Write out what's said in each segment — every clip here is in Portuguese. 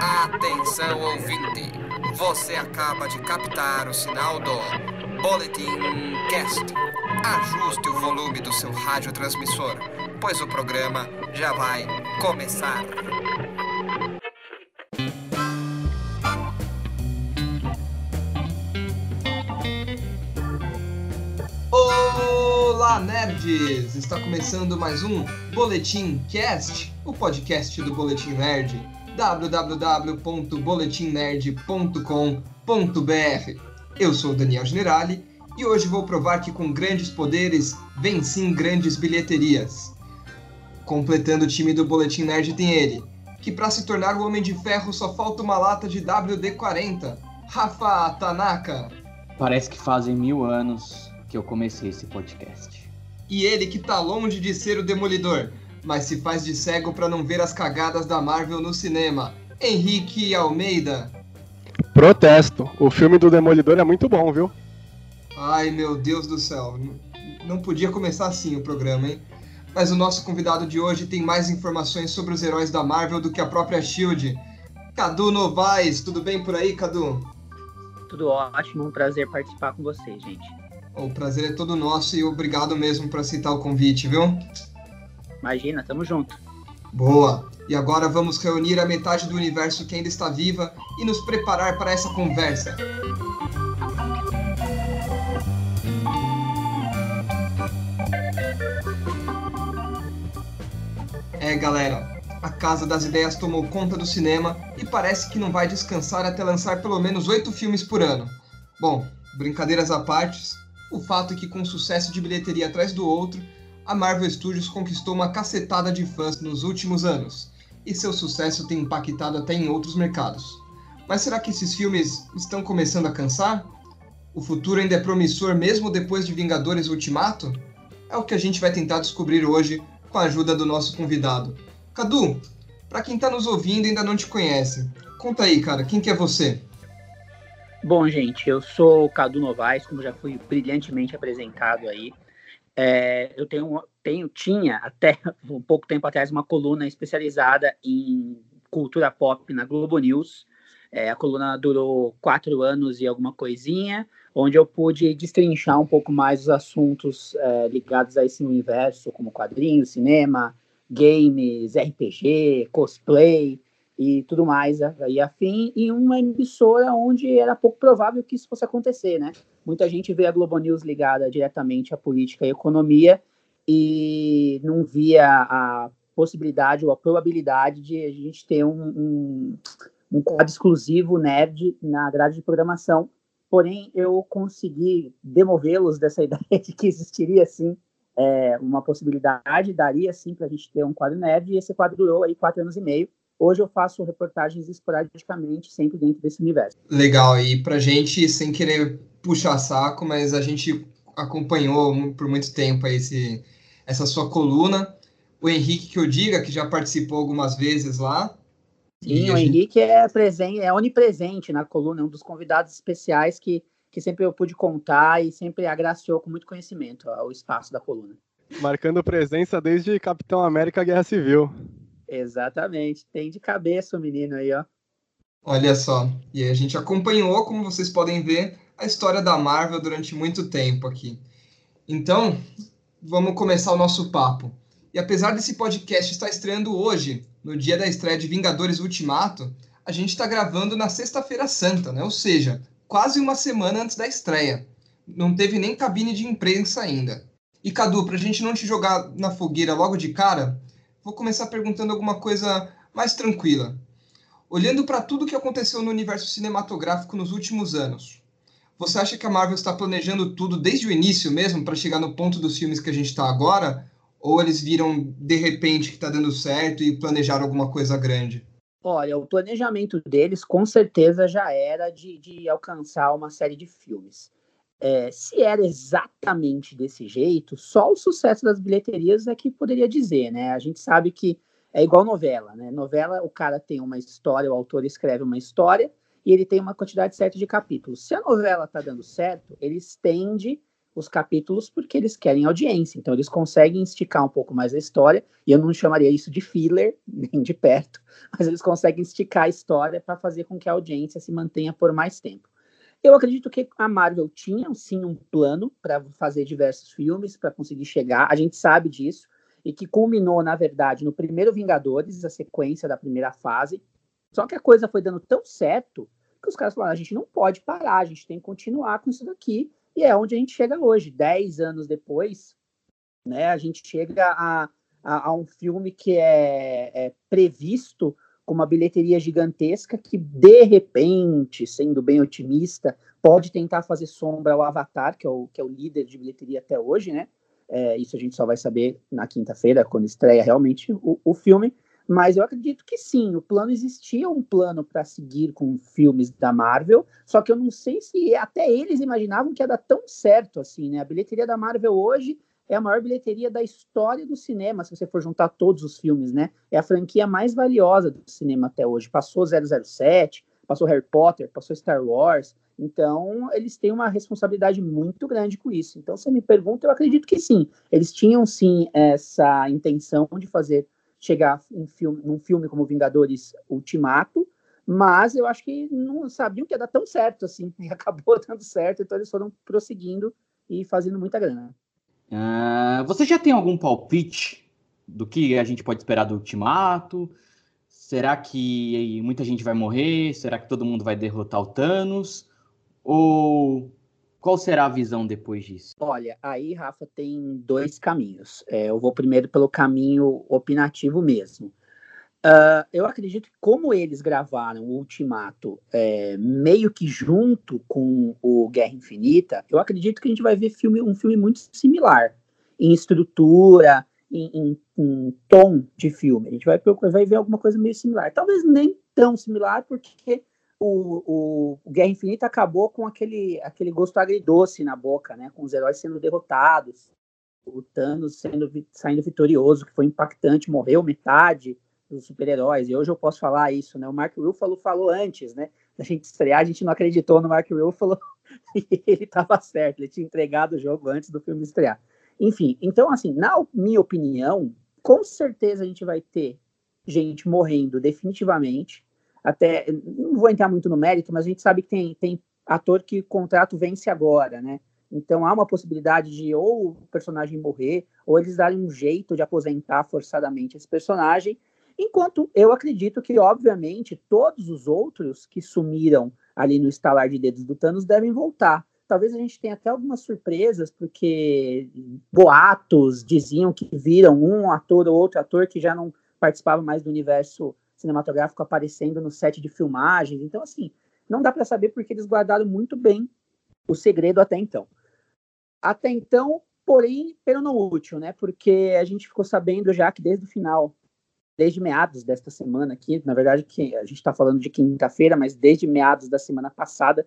Atenção ouvinte, você acaba de captar o sinal do Boletim Cast. Ajuste o volume do seu radiotransmissor, pois o programa já vai começar. Olá, nerds! Está começando mais um Boletim Cast, o podcast do Boletim Nerd, www.boletimnerd.com.br. Eu sou Daniel Generali e hoje vou provar que com grandes poderes vem sim grandes bilheterias. Completando o time do Boletim Nerd tem ele, que para se tornar o Homem de Ferro só falta uma lata de WD-40, Rafa Tanaka. Parece que fazem mil anos que eu comecei esse podcast. E ele que tá longe de ser o Demolidor, mas se faz de cego para não ver as cagadas da Marvel no cinema. Henrique Almeida. Protesto. O filme do Demolidor é muito bom, viu? Ai, meu Deus do céu. Não podia começar assim o programa, hein? Mas o nosso convidado de hoje tem mais informações sobre os heróis da Marvel do que a própria Shield. Cadu Novaes, tudo bem por aí, Cadu? Tudo ótimo, um prazer participar com vocês, gente. O prazer é todo nosso e obrigado mesmo por aceitar o convite, viu? Imagina, tamo junto. Boa! E agora vamos reunir a metade do universo que ainda está viva e nos preparar para essa conversa. É, galera, a Casa das Ideias tomou conta do cinema e parece que não vai descansar até lançar pelo menos oito filmes por ano. Bom, brincadeiras à parte, o fato é que com um sucesso de bilheteria atrás do outro, a Marvel Studios conquistou uma cacetada de fãs nos últimos anos, e seu sucesso tem impactado até em outros mercados. Mas será que esses filmes estão começando a cansar? O futuro ainda é promissor mesmo depois de Vingadores Ultimato? É o que a gente vai tentar descobrir hoje com a ajuda do nosso convidado. Cadu, para quem está nos ouvindo e ainda não te conhece, conta aí, cara, quem que é você? Bom, gente, eu sou o Cadu Novaes, como já fui brilhantemente apresentado aí. É, eu tenho, tenho, tinha até um pouco tempo atrás uma coluna especializada em cultura pop na Globo News. É, a coluna durou quatro anos e alguma coisinha, onde eu pude destrinchar um pouco mais os assuntos é, ligados a esse universo, como quadrinhos, cinema, games, RPG, cosplay e tudo mais aí afim, em uma emissora onde era pouco provável que isso fosse acontecer, né? Muita gente vê a Globo News ligada diretamente à política e economia e não via a possibilidade ou a probabilidade de a gente ter um, um, um quadro exclusivo nerd na grade de programação. Porém, eu consegui demovê-los dessa ideia de que existiria, sim, é, uma possibilidade, daria, sim, para a gente ter um quadro nerd, e esse quadro durou aí quatro anos e meio, Hoje eu faço reportagens esporadicamente, sempre dentro desse universo. Legal, e pra gente, sem querer puxar saco, mas a gente acompanhou por muito tempo esse, essa sua coluna. O Henrique, que eu diga, que já participou algumas vezes lá. Sim, o gente... Henrique é, presente, é onipresente na coluna, é um dos convidados especiais que, que sempre eu pude contar e sempre agraciou com muito conhecimento o espaço da coluna. Marcando presença desde Capitão América Guerra Civil. Exatamente. Tem de cabeça o menino aí, ó. Olha só. E a gente acompanhou, como vocês podem ver, a história da Marvel durante muito tempo aqui. Então, vamos começar o nosso papo. E apesar desse podcast estar estreando hoje, no dia da estreia de Vingadores Ultimato, a gente está gravando na Sexta-feira Santa, né? Ou seja, quase uma semana antes da estreia. Não teve nem cabine de imprensa ainda. E Cadu, para a gente não te jogar na fogueira logo de cara, vou começar perguntando alguma coisa mais tranquila. Olhando para tudo que aconteceu no universo cinematográfico nos últimos anos, você acha que a Marvel está planejando tudo desde o início mesmo para chegar no ponto dos filmes que a gente está agora? Ou eles viram de repente que está dando certo e planejaram alguma coisa grande? Olha, o planejamento deles com certeza já era de, de alcançar uma série de filmes. É, se era exatamente desse jeito, só o sucesso das bilheterias é que poderia dizer, né? A gente sabe que é igual novela, né? Novela, o cara tem uma história, o autor escreve uma história e ele tem uma quantidade certa de capítulos. Se a novela tá dando certo, ele estende os capítulos porque eles querem audiência. Então eles conseguem esticar um pouco mais a história, e eu não chamaria isso de filler, nem de perto, mas eles conseguem esticar a história para fazer com que a audiência se mantenha por mais tempo. Eu acredito que a Marvel tinha sim um plano para fazer diversos filmes, para conseguir chegar, a gente sabe disso, e que culminou, na verdade, no primeiro Vingadores, a sequência da primeira fase. Só que a coisa foi dando tão certo que os caras falaram: a gente não pode parar, a gente tem que continuar com isso daqui e é onde a gente chega hoje, dez anos depois, né? A gente chega a, a, a um filme que é, é, previsto com uma bilheteria gigantesca que, de repente, sendo bem otimista, pode tentar fazer sombra ao Avatar, que é o, que é o líder de bilheteria até hoje, né? É, isso a gente só vai saber na quinta-feira, quando estreia realmente o, o filme. Mas eu acredito que sim, o plano existia um plano para seguir com filmes da Marvel, só que eu não sei se até eles imaginavam que ia dar tão certo assim, né? A bilheteria da Marvel hoje é a maior bilheteria da história do cinema, se você for juntar todos os filmes, né? É a franquia mais valiosa do cinema até hoje. Passou 007, passou Harry Potter, passou Star Wars. Então, eles têm uma responsabilidade muito grande com isso. Então, você me pergunta, eu acredito que sim. Eles tinham sim essa intenção de fazer chegar em filme, num filme como Vingadores Ultimato, mas eu acho que não sabiam que ia dar tão certo assim, e acabou dando certo, então eles foram prosseguindo e fazendo muita grana. Uh, você já tem algum palpite do que a gente pode esperar do Ultimato? Será que muita gente vai morrer? Será que todo mundo vai derrotar o Thanos? Ou qual será a visão depois disso? Olha, aí, Rafa, tem dois caminhos. É, eu vou primeiro pelo caminho opinativo mesmo. Uh, eu acredito que, como eles gravaram o Ultimato é, meio que junto com o Guerra Infinita, eu acredito que a gente vai ver filme, um filme muito similar em estrutura, em, em, em tom de filme. A gente vai, vai ver alguma coisa meio similar. Talvez nem tão similar, porque o, o, Guerra Infinita acabou com aquele, aquele gosto agridoce na boca, né? Com os heróis sendo derrotados, o Thanos sendo, saindo vitorioso, que foi impactante, morreu metade dos super-heróis. E hoje eu posso falar isso, né? O Mark Ruffalo falou antes, né? Da gente estrear, a gente não acreditou no Mark Ruffalo e ele estava certo, ele tinha entregado o jogo antes do filme estrear. Enfim, então, assim, na minha opinião, com certeza a gente vai ter gente morrendo definitivamente até não vou entrar muito no mérito, mas a gente sabe que tem, tem ator que o contrato vence agora, né? Então há uma possibilidade de ou o personagem morrer, ou eles darem um jeito de aposentar forçadamente esse personagem, enquanto eu acredito que, obviamente, todos os outros que sumiram ali no estalar de dedos do Thanos devem voltar. Talvez a gente tenha até algumas surpresas, porque boatos diziam que viram um ator ou outro ator que já não participava mais do universo cinematográfico aparecendo no set de filmagens. Então, assim, não dá para saber porque eles guardaram muito bem o segredo até então. Até então, porém, pelo não útil, né? Porque a gente ficou sabendo já que desde o final, desde meados desta semana aqui, na verdade que a gente está falando de quinta-feira, mas desde meados da semana passada,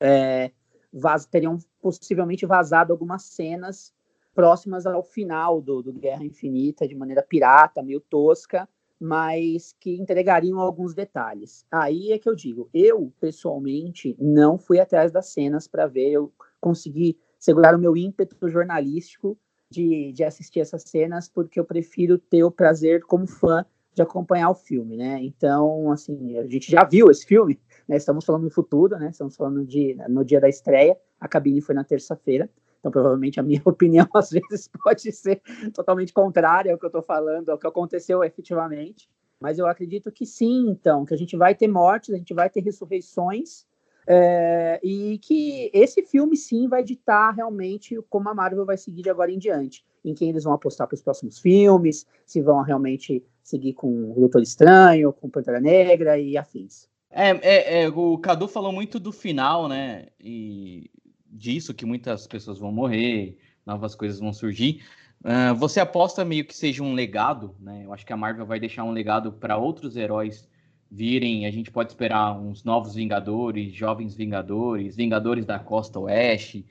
é, vaz, teriam possivelmente vazado algumas cenas próximas ao final do, do Guerra Infinita, de maneira pirata, meio tosca, mas que entregariam alguns detalhes. Aí é que eu digo, eu pessoalmente não fui atrás das cenas para ver, eu consegui segurar o meu ímpeto jornalístico de, de assistir essas cenas, porque eu prefiro ter o prazer como fã de acompanhar o filme, né? Então, assim, a gente já viu esse filme, né? Estamos falando no futuro, né? Estamos falando de, no dia da estreia, a cabine foi na terça-feira. Então, provavelmente, a minha opinião, às vezes, pode ser totalmente contrária ao que eu estou falando, ao que aconteceu efetivamente. Mas eu acredito que sim, então, que a gente vai ter mortes, a gente vai ter ressurreições, é, e que esse filme, sim, vai ditar realmente como a Marvel vai seguir de agora em diante. Em quem eles vão apostar para os próximos filmes, se vão realmente seguir com o Doutor Estranho, com Pantera Negra e afins. É, é, é, o Cadu falou muito do final, né? E disso, que muitas pessoas vão morrer, novas coisas vão surgir. Uh, você aposta meio que seja um legado, né? Eu acho que a Marvel vai deixar um legado para outros heróis virem. A gente pode esperar uns novos Vingadores, jovens Vingadores, Vingadores da Costa Oeste,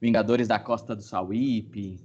Vingadores da Costa do Sauípe.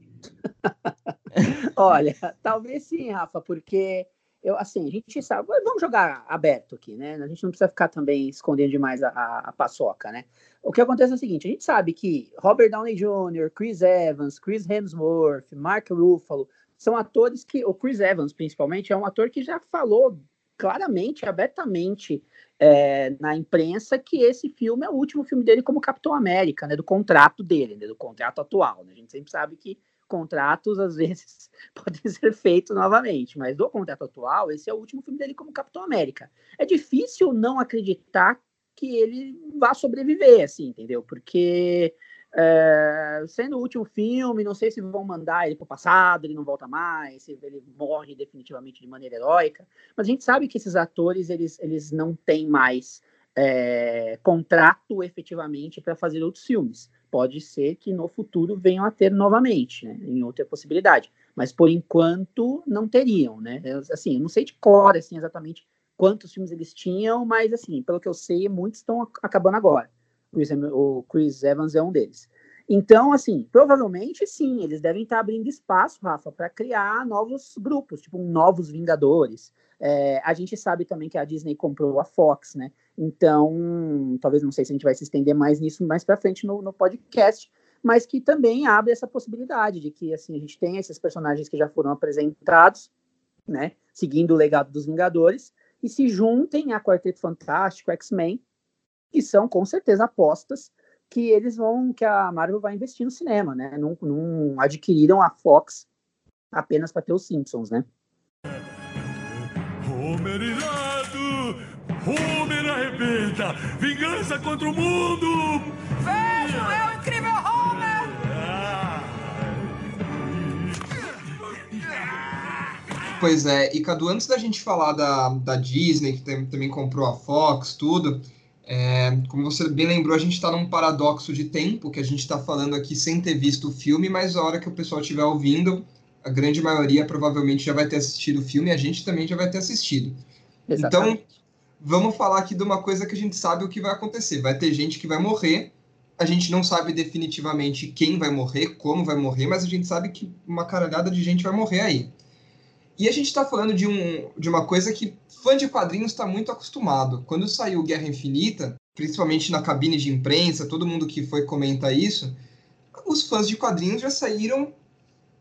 Olha, talvez sim, Rafa, porque eu, assim, a gente sabe, vamos jogar aberto aqui, né? A gente não precisa ficar também escondendo demais a, a, a paçoca, né? O que acontece é o seguinte, a gente sabe que Robert Downey Jr., Chris Evans, Chris Hemsworth, Mark Ruffalo, são atores que, o Chris Evans principalmente, é um ator que já falou claramente, abertamente é, na imprensa que esse filme é o último filme dele como Capitão América, né, do contrato dele, né, do contrato atual. Né? A gente sempre sabe que contratos às vezes podem ser feitos novamente, mas do contrato atual, esse é o último filme dele como Capitão América. É difícil não acreditar que ele vá sobreviver, assim, entendeu? Porque é, sendo o último filme, não sei se vão mandar ele para o passado, ele não volta mais, se ele morre definitivamente de maneira heróica, mas a gente sabe que esses atores eles, eles não têm mais é, contrato efetivamente para fazer outros filmes. Pode ser que no futuro venham a ter novamente, né, em outra possibilidade, mas por enquanto não teriam, né? Eu, assim, eu não sei de cor assim exatamente quantos filmes eles tinham, mas assim, pelo que eu sei, muitos estão acabando agora. Chris, o Chris Evans é um deles. Então, assim, provavelmente sim, eles devem estar abrindo espaço, Rafa, para criar novos grupos, tipo novos Vingadores. É, a gente sabe também que a Disney comprou a Fox, né? Então, talvez não sei se a gente vai se estender mais nisso mais para frente no, no podcast, mas que também abre essa possibilidade de que assim a gente tem esses personagens que já foram apresentados, né? Seguindo o legado dos Vingadores e se juntem a Quarteto Fantástico, X-Men que são com certeza apostas que eles vão, que a Marvel vai investir no cinema, né? Não, não adquiriram a Fox apenas para ter os Simpsons, né? Homer irado! Homer arrebenta! Vingança contra o mundo! Vejo, é o incrível Homer! Pois é, e Cadu, antes da gente falar da, da Disney, que tem, também comprou a Fox, tudo, é, como você bem lembrou, a gente está num paradoxo de tempo, que a gente está falando aqui sem ter visto o filme, mas a hora que o pessoal estiver ouvindo, a grande maioria provavelmente já vai ter assistido o filme e a gente também já vai ter assistido. Exatamente. Então, vamos falar aqui de uma coisa que a gente sabe o que vai acontecer. Vai ter gente que vai morrer, a gente não sabe definitivamente quem vai morrer, como vai morrer, mas a gente sabe que uma caralhada de gente vai morrer aí. E a gente está falando de, um, de uma coisa que fã de quadrinhos está muito acostumado. Quando saiu Guerra Infinita, principalmente na cabine de imprensa, todo mundo que foi comenta isso, os fãs de quadrinhos já saíram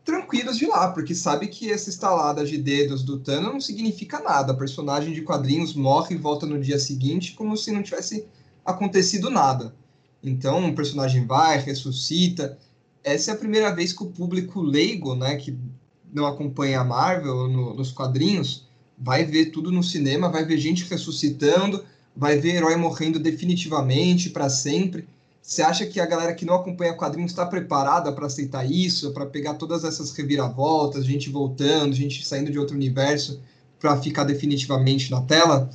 tranquilos de lá, porque sabe que essa estalada de dedos do Thanos não significa nada. O personagem de quadrinhos morre e volta no dia seguinte como se não tivesse acontecido nada. Então, o personagem vai, ressuscita. Essa é a primeira vez que o público leigo, né, que não acompanha a Marvel no, nos quadrinhos, vai ver tudo no cinema, vai ver gente ressuscitando, vai ver herói morrendo definitivamente para sempre. Você acha que a galera que não acompanha quadrinhos está preparada para aceitar isso, para pegar todas essas reviravoltas, gente voltando, gente saindo de outro universo, para ficar definitivamente na tela?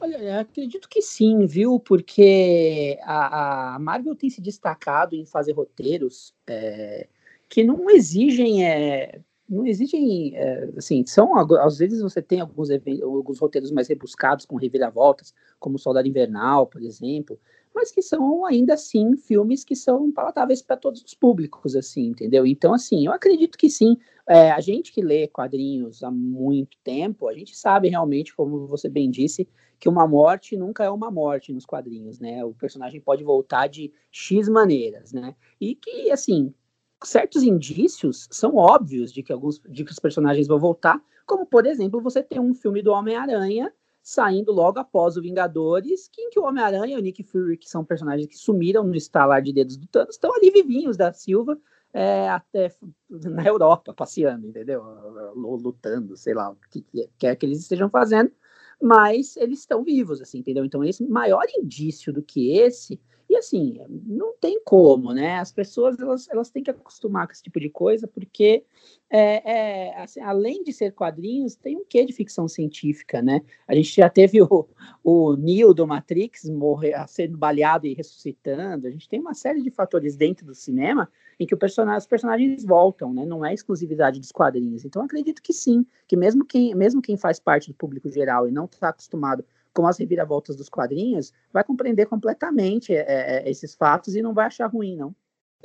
Olha, acredito que sim, viu? Porque a, a Marvel tem se destacado em fazer roteiros é, que não exigem é, não existem, é, assim, são, às vezes você tem alguns, alguns roteiros mais rebuscados, com reviravoltas, como Soldado Invernal, por exemplo, mas que são ainda assim filmes que são palatáveis para todos os públicos, assim, entendeu? Então, assim, eu acredito que sim. É, a gente que lê quadrinhos há muito tempo, a gente sabe realmente, como você bem disse, que uma morte nunca é uma morte nos quadrinhos, né? O personagem pode voltar de X maneiras, né? E que, assim, certos indícios são óbvios de que alguns de que os personagens vão voltar, como por exemplo, você tem um filme do Homem-Aranha saindo logo após o Vingadores, que, em que o Homem-Aranha e o Nick Fury, que são personagens que sumiram no estalar de dedos do Thanos, estão ali vivinhos da Silva é, até na Europa, passeando, entendeu? Lutando, sei lá, o que quer que eles estejam fazendo, mas eles estão vivos, assim, entendeu? Então, esse maior indício do que esse e assim, não tem como, né? As pessoas elas, elas têm que acostumar com esse tipo de coisa, porque é, é, assim, além de ser quadrinhos, tem um quê de ficção científica, né? A gente já teve o, o Neo do Matrix morrer, sendo baleado e ressuscitando. A gente tem uma série de fatores dentro do cinema em que os personagens voltam, né? Não é exclusividade dos quadrinhos. Então, acredito que sim, que mesmo quem, mesmo quem faz parte do público geral e não está acostumado com as reviravoltas dos quadrinhos, vai compreender completamente é, é, esses fatos e não vai achar ruim, não.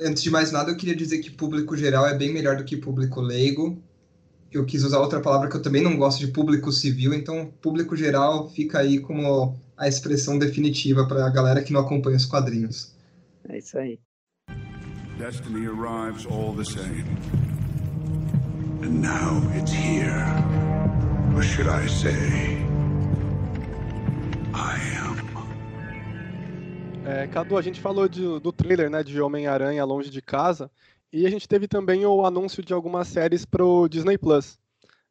Antes de mais nada, eu queria dizer que público geral é bem melhor do que público leigo. eu quis usar outra palavra que eu também não gosto de público civil, então público geral fica aí como a expressão definitiva para a galera que não acompanha os quadrinhos. É isso aí. Destiny arrives all the same. And now it's here. Or should I say, I am. É, Cadu, a gente falou de, do trailer né, de Homem-Aranha Longe de Casa e a gente teve também o anúncio de algumas séries pro Disney Plus.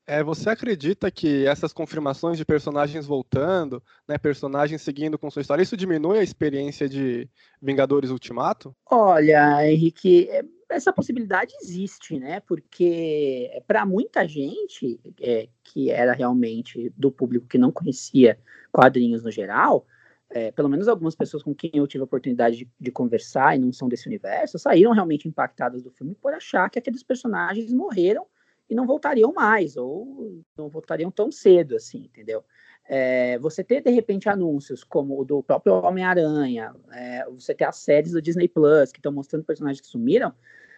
É, você acredita que essas confirmações de personagens voltando, né, personagens seguindo com sua história, isso diminui a experiência de Vingadores Ultimato? Olha, Henrique, é, essa possibilidade existe, né? Porque para muita gente é, que era realmente do público que não conhecia quadrinhos no geral, é, pelo menos algumas pessoas com quem eu tive a oportunidade de, de, conversar e não são desse universo, saíram realmente impactadas do filme por achar que aqueles personagens morreram e não voltariam mais, ou não voltariam tão cedo, assim, entendeu? É, você ter, de repente, anúncios como o do próprio Homem-Aranha, é, você ter as séries do Disney Plus que estão mostrando personagens que sumiram,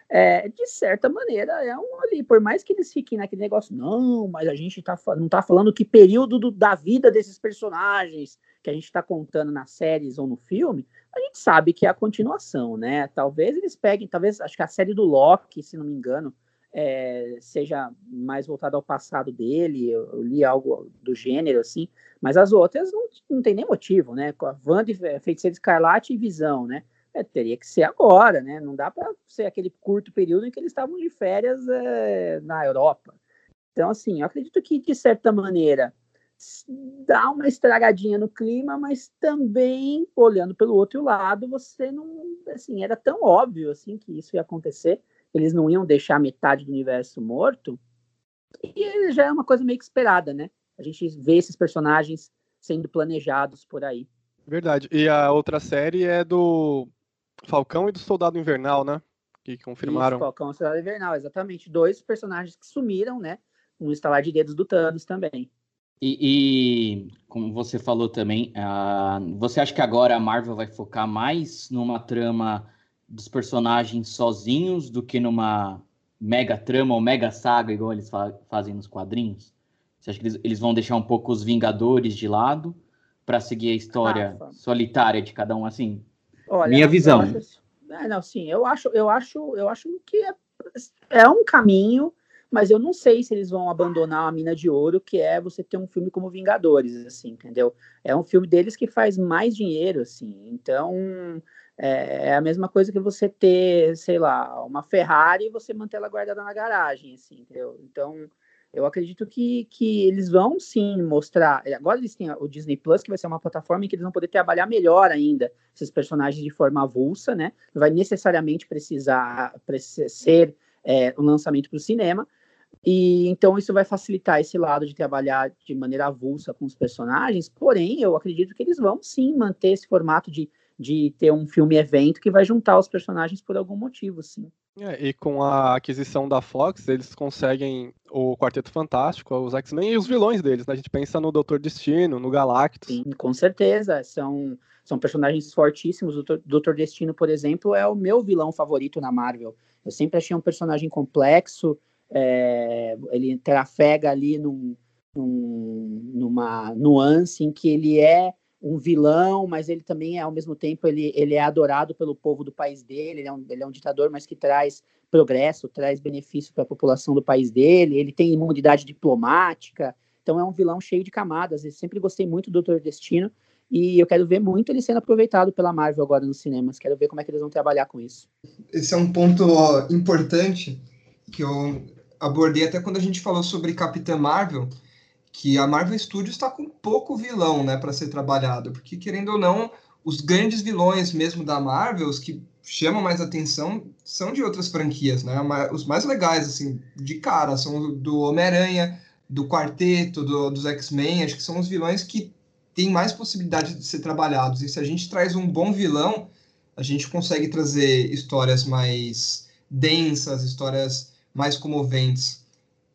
é, de certa maneira, é um ali, por mais que eles fiquem naquele negócio, não, mas a gente tá, não está falando que período do, da vida desses personagens que a gente está contando nas séries ou no filme, a gente sabe que é a continuação, né? Talvez eles peguem, talvez, acho que a série do Loki, se não me engano, é, seja mais voltado ao passado dele, eu, eu, li algo do gênero, assim, mas as outras não, não tem nem motivo, né? Com a Wanda, Feiticeira Escarlate e Visão, né? É, teria que ser agora, né? Não dá para ser aquele curto período em que eles estavam de férias é, na Europa. Então, assim, eu acredito que, de certa maneira, dá uma estragadinha no clima, mas também, olhando pelo outro lado, você não, assim, era tão óbvio, assim, que isso ia acontecer, eles não iam deixar metade do universo morto, e já é uma coisa meio que esperada, né? A gente vê esses personagens sendo planejados por aí. Verdade. E a outra série é do Falcão e do Soldado Invernal, né? Que confirmaram. Isso, Falcão e Soldado Invernal, exatamente. Dois personagens que sumiram, né? Um estalar de dedos do Thanos também. E, e como você falou também, uh, você acha que agora a Marvel vai focar mais numa trama dos personagens sozinhos do que numa mega trama ou mega saga, igual eles fa fazem nos quadrinhos? Você acha que eles, eles, vão deixar um pouco os Vingadores de lado para seguir a história Rafa. solitária de cada um, assim? Olha, Minha visão. Acho, é, não, sim, eu acho, eu acho, eu acho que é, é um caminho, mas eu não sei se eles vão abandonar a mina de ouro, que é você ter um filme como Vingadores, assim, entendeu? É um filme deles que faz mais dinheiro, assim. Então, é, é, a mesma coisa que você ter, sei lá, uma Ferrari e você manter ela guardada na garagem, assim, entendeu? Então, eu acredito que, que eles vão sim mostrar. Agora eles têm o Disney Plus, que vai ser uma plataforma em que eles vão poder trabalhar melhor ainda esses personagens de forma avulsa, né? Não vai necessariamente precisar, ser é, um lançamento para o cinema. E então isso vai facilitar esse lado de trabalhar de maneira avulsa com os personagens. Porém, eu acredito que eles vão sim manter esse formato de de ter um filme-evento que vai juntar os personagens por algum motivo, sim. É, e com a aquisição da Fox, eles conseguem o Quarteto Fantástico, os X-Men e os vilões deles, né? A gente pensa no Doutor Destino, no Galactus. Sim, com certeza. São, são personagens fortíssimos. O Doutor Destino, por exemplo, é o meu vilão favorito na Marvel. Eu sempre achei um personagem complexo, é, ele trafega ali num, num, numa nuance em que ele é um vilão, mas ele também, ao mesmo tempo, ele, ele é adorado pelo povo do país dele, ele é um, ele é um ditador, mas que traz progresso, traz benefício para a população do país dele, ele tem imunidade diplomática, então é um vilão cheio de camadas, eu sempre gostei muito do Doutor Destino, e eu quero ver muito ele sendo aproveitado pela Marvel agora nos cinemas, quero ver como é que eles vão trabalhar com isso. Esse é um ponto importante que eu abordei até quando a gente falou sobre Capitã Marvel, que a Marvel Studios está com pouco vilão, né, para ser trabalhado, porque querendo ou não, os grandes vilões mesmo da Marvel, os que chamam mais atenção, são de outras franquias, né? Os mais legais assim, de cara, são do Homem-Aranha, do Quarteto, do, dos X-Men, acho que são os vilões que têm mais possibilidade de ser trabalhados. E se a gente traz um bom vilão, a gente consegue trazer histórias mais densas, histórias mais comoventes.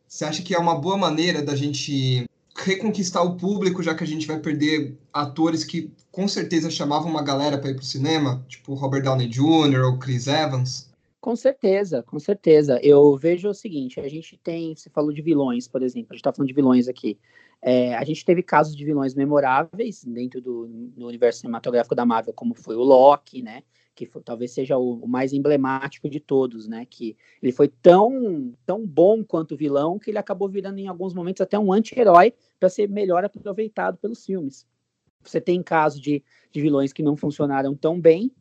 Você acha que é uma boa maneira da gente reconquistar o público, já que a gente vai perder atores que com certeza chamavam uma galera para ir pro cinema, tipo Robert Downey Jr. ou Chris Evans? Com certeza, com certeza. Eu vejo o seguinte: a gente tem, você falou de vilões, por exemplo, a gente está falando de vilões aqui. É, a gente teve casos de vilões memoráveis dentro do, do, universo cinematográfico da Marvel, como foi o Loki, né? Que foi, talvez seja o, o, mais emblemático de todos, né? Que ele foi tão, tão bom quanto vilão que ele acabou virando em alguns momentos até um anti-herói para ser melhor aproveitado pelos filmes. Você tem casos de, de vilões que não funcionaram tão bem,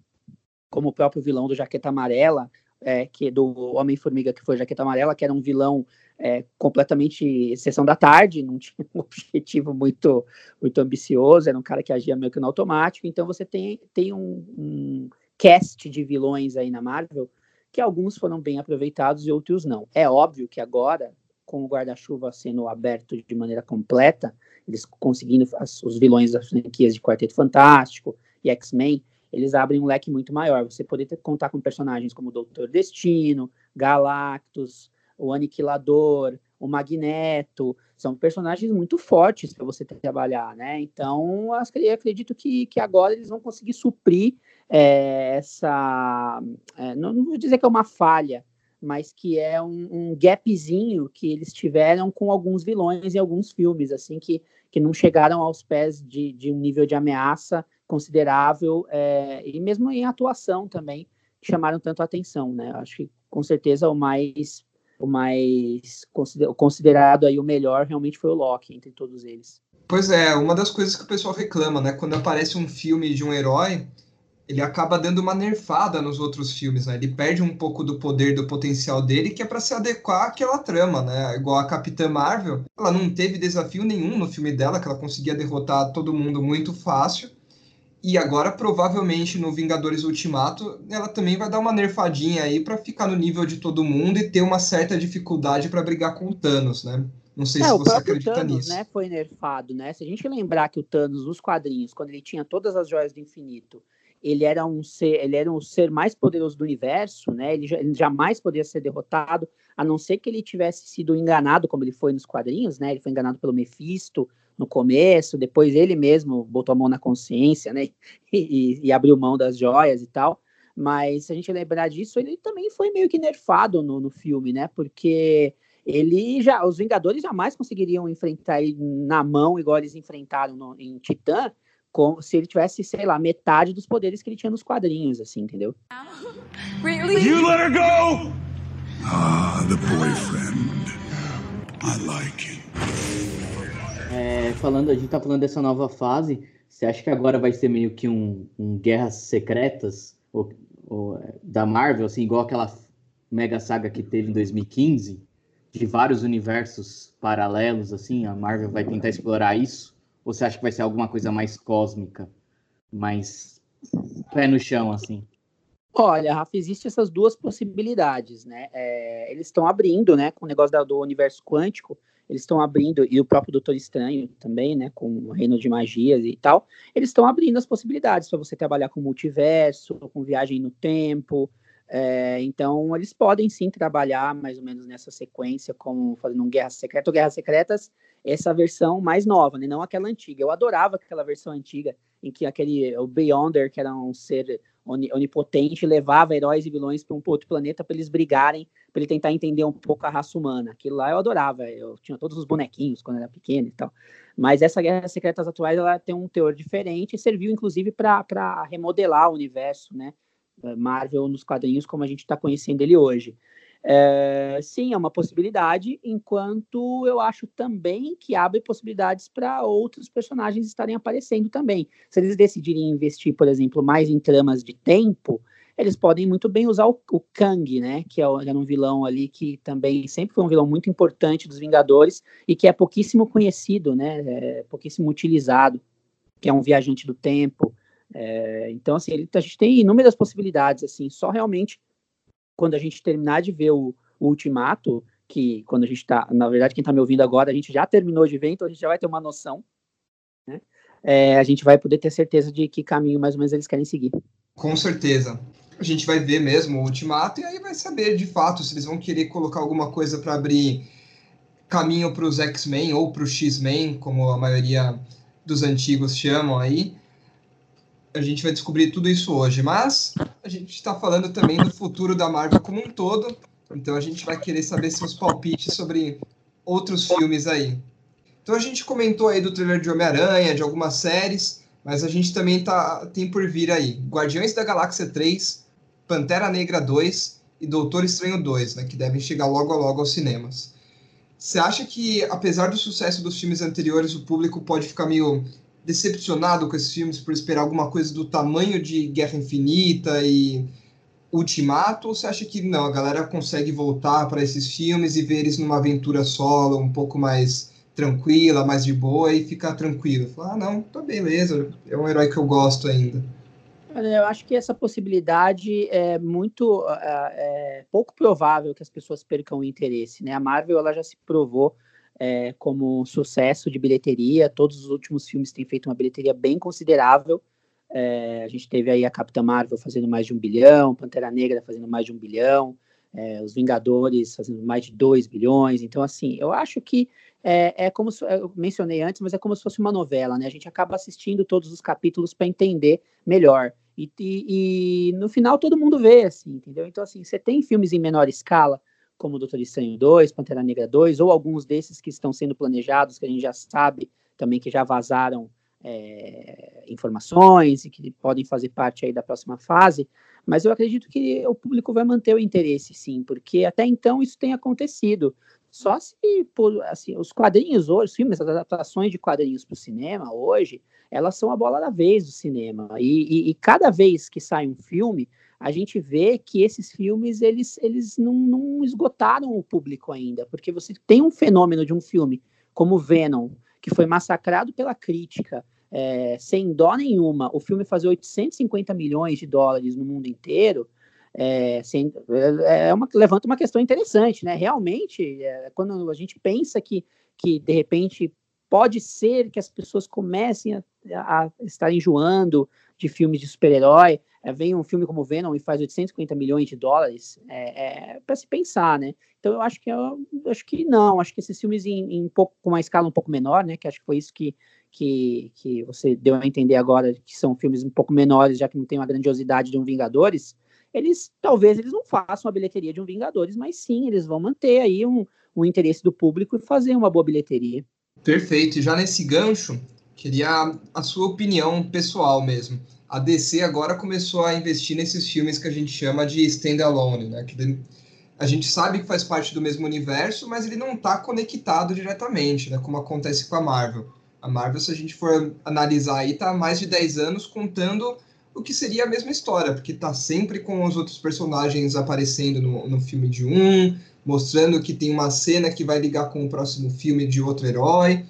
como o próprio vilão do Jaqueta Amarela, é, que do Homem-Formiga, que foi Jaqueta Amarela, que era um vilão é, completamente sessão da tarde, não tinha um objetivo muito, muito ambicioso, era um cara que agia meio que no automático. Então você tem, tem um, um cast de vilões aí na Marvel que alguns foram bem aproveitados e outros não. É óbvio que agora, com o guarda-chuva sendo aberto de maneira completa, eles conseguindo os vilões das franquias de Quarteto Fantástico e X-Men, eles abrem um leque muito maior. Você poder ter, contar com personagens como Doutor Destino, Galactus, o Aniquilador, o Magneto, são personagens muito fortes para você trabalhar, né? Então, eu acredito que, que agora eles vão conseguir suprir é, essa. É, não, não, vou dizer que é uma falha, mas que é um, um, gapzinho que eles tiveram com alguns vilões em alguns filmes, assim, que, que não chegaram aos pés de, de um nível de ameaça considerável, é, e mesmo em atuação também, chamaram tanto a atenção, né? Acho que com certeza o mais o mais considerado aí o melhor realmente foi o Loki entre todos eles. Pois é, uma das coisas que o pessoal reclama, né? Quando aparece um filme de um herói, ele acaba dando uma nerfada nos outros filmes, né? Ele perde um pouco do poder, do potencial dele, que é para se adequar àquela trama, né? Igual a Capitã Marvel, ela não teve desafio nenhum no filme dela, que ela conseguia derrotar todo mundo muito fácil. E agora, provavelmente, no Vingadores Ultimato, ela também vai dar uma nerfadinha aí para ficar no nível de todo mundo e ter uma certa dificuldade para brigar com o Thanos, né? Não sei é, se você acredita Thanos, nisso. Né, foi nerfado, né? Se a gente lembrar que o Thanos, nos quadrinhos, quando ele tinha todas as joias do infinito, ele era um ser, ele era um ser mais poderoso do universo, né? Ele, ele jamais poderia ser derrotado, a não ser que ele tivesse sido enganado, como ele foi nos quadrinhos, né? Ele foi enganado pelo Mephisto, no começo, depois ele mesmo botou a mão na consciência, né, e, e, abriu mão das joias e tal. Mas se a gente lembrar disso, ele também foi meio que nerfado no, no filme, né? Porque ele já, os Vingadores jamais conseguiriam enfrentar ele na mão igual eles enfrentaram no, em Titã, como se ele tivesse, sei lá, metade dos poderes que ele tinha nos quadrinhos, assim, entendeu? Really? You let her go! Ah, the boyfriend. I like it. É, falando, a gente tá falando dessa nova fase. Você acha que agora vai ser meio que um, um Guerras Secretas ou, ou, é, da Marvel, assim, igual aquela mega saga que teve em 2015, de vários universos paralelos, assim, a Marvel vai tentar explorar isso? Ou você acha que vai ser alguma coisa mais cósmica, mais pé no chão, assim? Olha, Rafa, existem essas duas possibilidades, né? É, eles estão abrindo, né, com o negócio da, do universo quântico, eles estão abrindo, e o próprio Doutor Estranho também, né, com o Reino de Magias e tal, eles estão abrindo as possibilidades para você trabalhar com multiverso, com viagem no tempo, é, então eles podem sim trabalhar mais ou menos nessa sequência, como fazendo um Guerra Secreta ou Guerras Secretas, essa versão mais nova, né, não aquela antiga. Eu adorava aquela versão antiga, em que aquele, o Beyonder, que era um ser onipotente, levava heróis e vilões para um outro planeta para eles brigarem para ele tentar entender um pouco a raça humana. Aquilo lá eu adorava, eu tinha todos os bonequinhos quando era pequeno e tal. Mas essa Guerra Secretas atuais ela tem um teor diferente e serviu inclusive para remodelar o universo, né? Marvel nos quadrinhos como a gente está conhecendo ele hoje. É, sim, é uma possibilidade, enquanto eu acho também que abre possibilidades para outros personagens estarem aparecendo também. Se eles decidirem investir, por exemplo, mais em tramas de tempo, eles podem muito bem usar o, o Kang, né? Que é, era um vilão ali que também sempre foi um vilão muito importante dos Vingadores e que é pouquíssimo conhecido, né? É pouquíssimo utilizado, que é um viajante do tempo. É, então, assim, ele, a gente tem inúmeras possibilidades, assim, só realmente quando a gente terminar de ver o, o Ultimato, que quando a gente está, na verdade, quem está me ouvindo agora, a gente já terminou de ver, então a gente já vai ter uma noção, né? É, a gente vai poder ter certeza de que caminho mais ou menos eles querem seguir. Com certeza a gente vai ver mesmo o Ultimato e aí vai saber de fato se eles vão querer colocar alguma coisa para abrir caminho para os X-Men ou para o X-Men, como a maioria dos antigos chamam aí. a gente vai descobrir tudo isso hoje, mas a gente está falando também do futuro da Marvel como um todo, então a gente vai querer saber seus palpites sobre outros filmes aí. Então a gente comentou aí do trailer de Homem-Aranha, de algumas séries, mas a gente também tá, tem por vir aí Guardiões da Galáxia 3, Pantera Negra 2 e Doutor Estranho 2, né, que devem chegar logo logo aos cinemas. Você acha que, apesar do sucesso dos filmes anteriores, o público pode ficar meio decepcionado com esses filmes por esperar alguma coisa do tamanho de Guerra Infinita e Ultimato? Ou você acha que não, a galera consegue voltar para esses filmes e ver eles numa aventura solo, um pouco mais tranquila, mais de boa e ficar tranquilo? Falar, ah, não, tá beleza, é um herói que eu gosto ainda. Eu acho que essa possibilidade é muito é, é pouco provável que as pessoas percam o interesse, né? A Marvel ela já se provou é, como um sucesso de bilheteria. Todos os últimos filmes têm feito uma bilheteria bem considerável. É, a gente teve aí a Capitã Marvel fazendo mais de um bilhão, Pantera Negra fazendo mais de um bilhão, é, os Vingadores fazendo mais de dois bilhões. Então, assim, eu acho que é, é como se, eu mencionei antes, mas é como se fosse uma novela, né? A gente acaba assistindo todos os capítulos para entender melhor. E, e, e, no final todo mundo vê, assim, entendeu? Então, assim, você tem filmes em menor escala, como Doutor Estranho 2, Pantera Negra 2, ou alguns desses que estão sendo planejados, que a gente já sabe também que já vazaram é, informações e que podem fazer parte aí da próxima fase, mas eu acredito que o público vai manter o interesse, sim, porque até então isso tem acontecido. Só se assim, os quadrinhos hoje, os filmes, as adaptações de quadrinhos para o cinema hoje, elas são a bola da vez do cinema. E, e, e, cada vez que sai um filme, a gente vê que esses filmes eles, eles não, não esgotaram o público ainda, porque você tem um fenômeno de um filme como Venom, que foi massacrado pela crítica, é, sem dó nenhuma, o filme fazer 850 milhões de dólares no mundo inteiro, é, é, é uma, levanta uma questão interessante, né? Realmente, é, quando a gente pensa que, que de repente pode ser que as pessoas comecem a, a estar enjoando de filmes de super-herói, é, vem um filme como Venom e faz 850 milhões de dólares, é, é para se pensar, né? Então eu acho que eu, acho que não, acho que esses filmes em, em pouco, com uma escala um pouco menor, né? Que acho que foi isso que, que, que você deu a entender agora, que são filmes um pouco menores, já que não tem uma grandiosidade de um Vingadores, eles talvez eles não façam a bilheteria de um Vingadores, mas sim, eles vão manter aí um, um interesse do público e fazer uma boa bilheteria. Perfeito. Já nesse gancho, queria a sua opinião pessoal mesmo. A DC agora começou a investir nesses filmes que a gente chama de standalone, né? Que a gente sabe que faz parte do mesmo universo, mas ele não está conectado diretamente, né? Como acontece com a Marvel. A Marvel, se a gente for analisar aí, tá mais de 10 anos contando o que seria a mesma história, porque tá sempre com os outros personagens aparecendo no, no filme de um, mostrando que tem uma cena que vai ligar com o próximo filme de outro herói.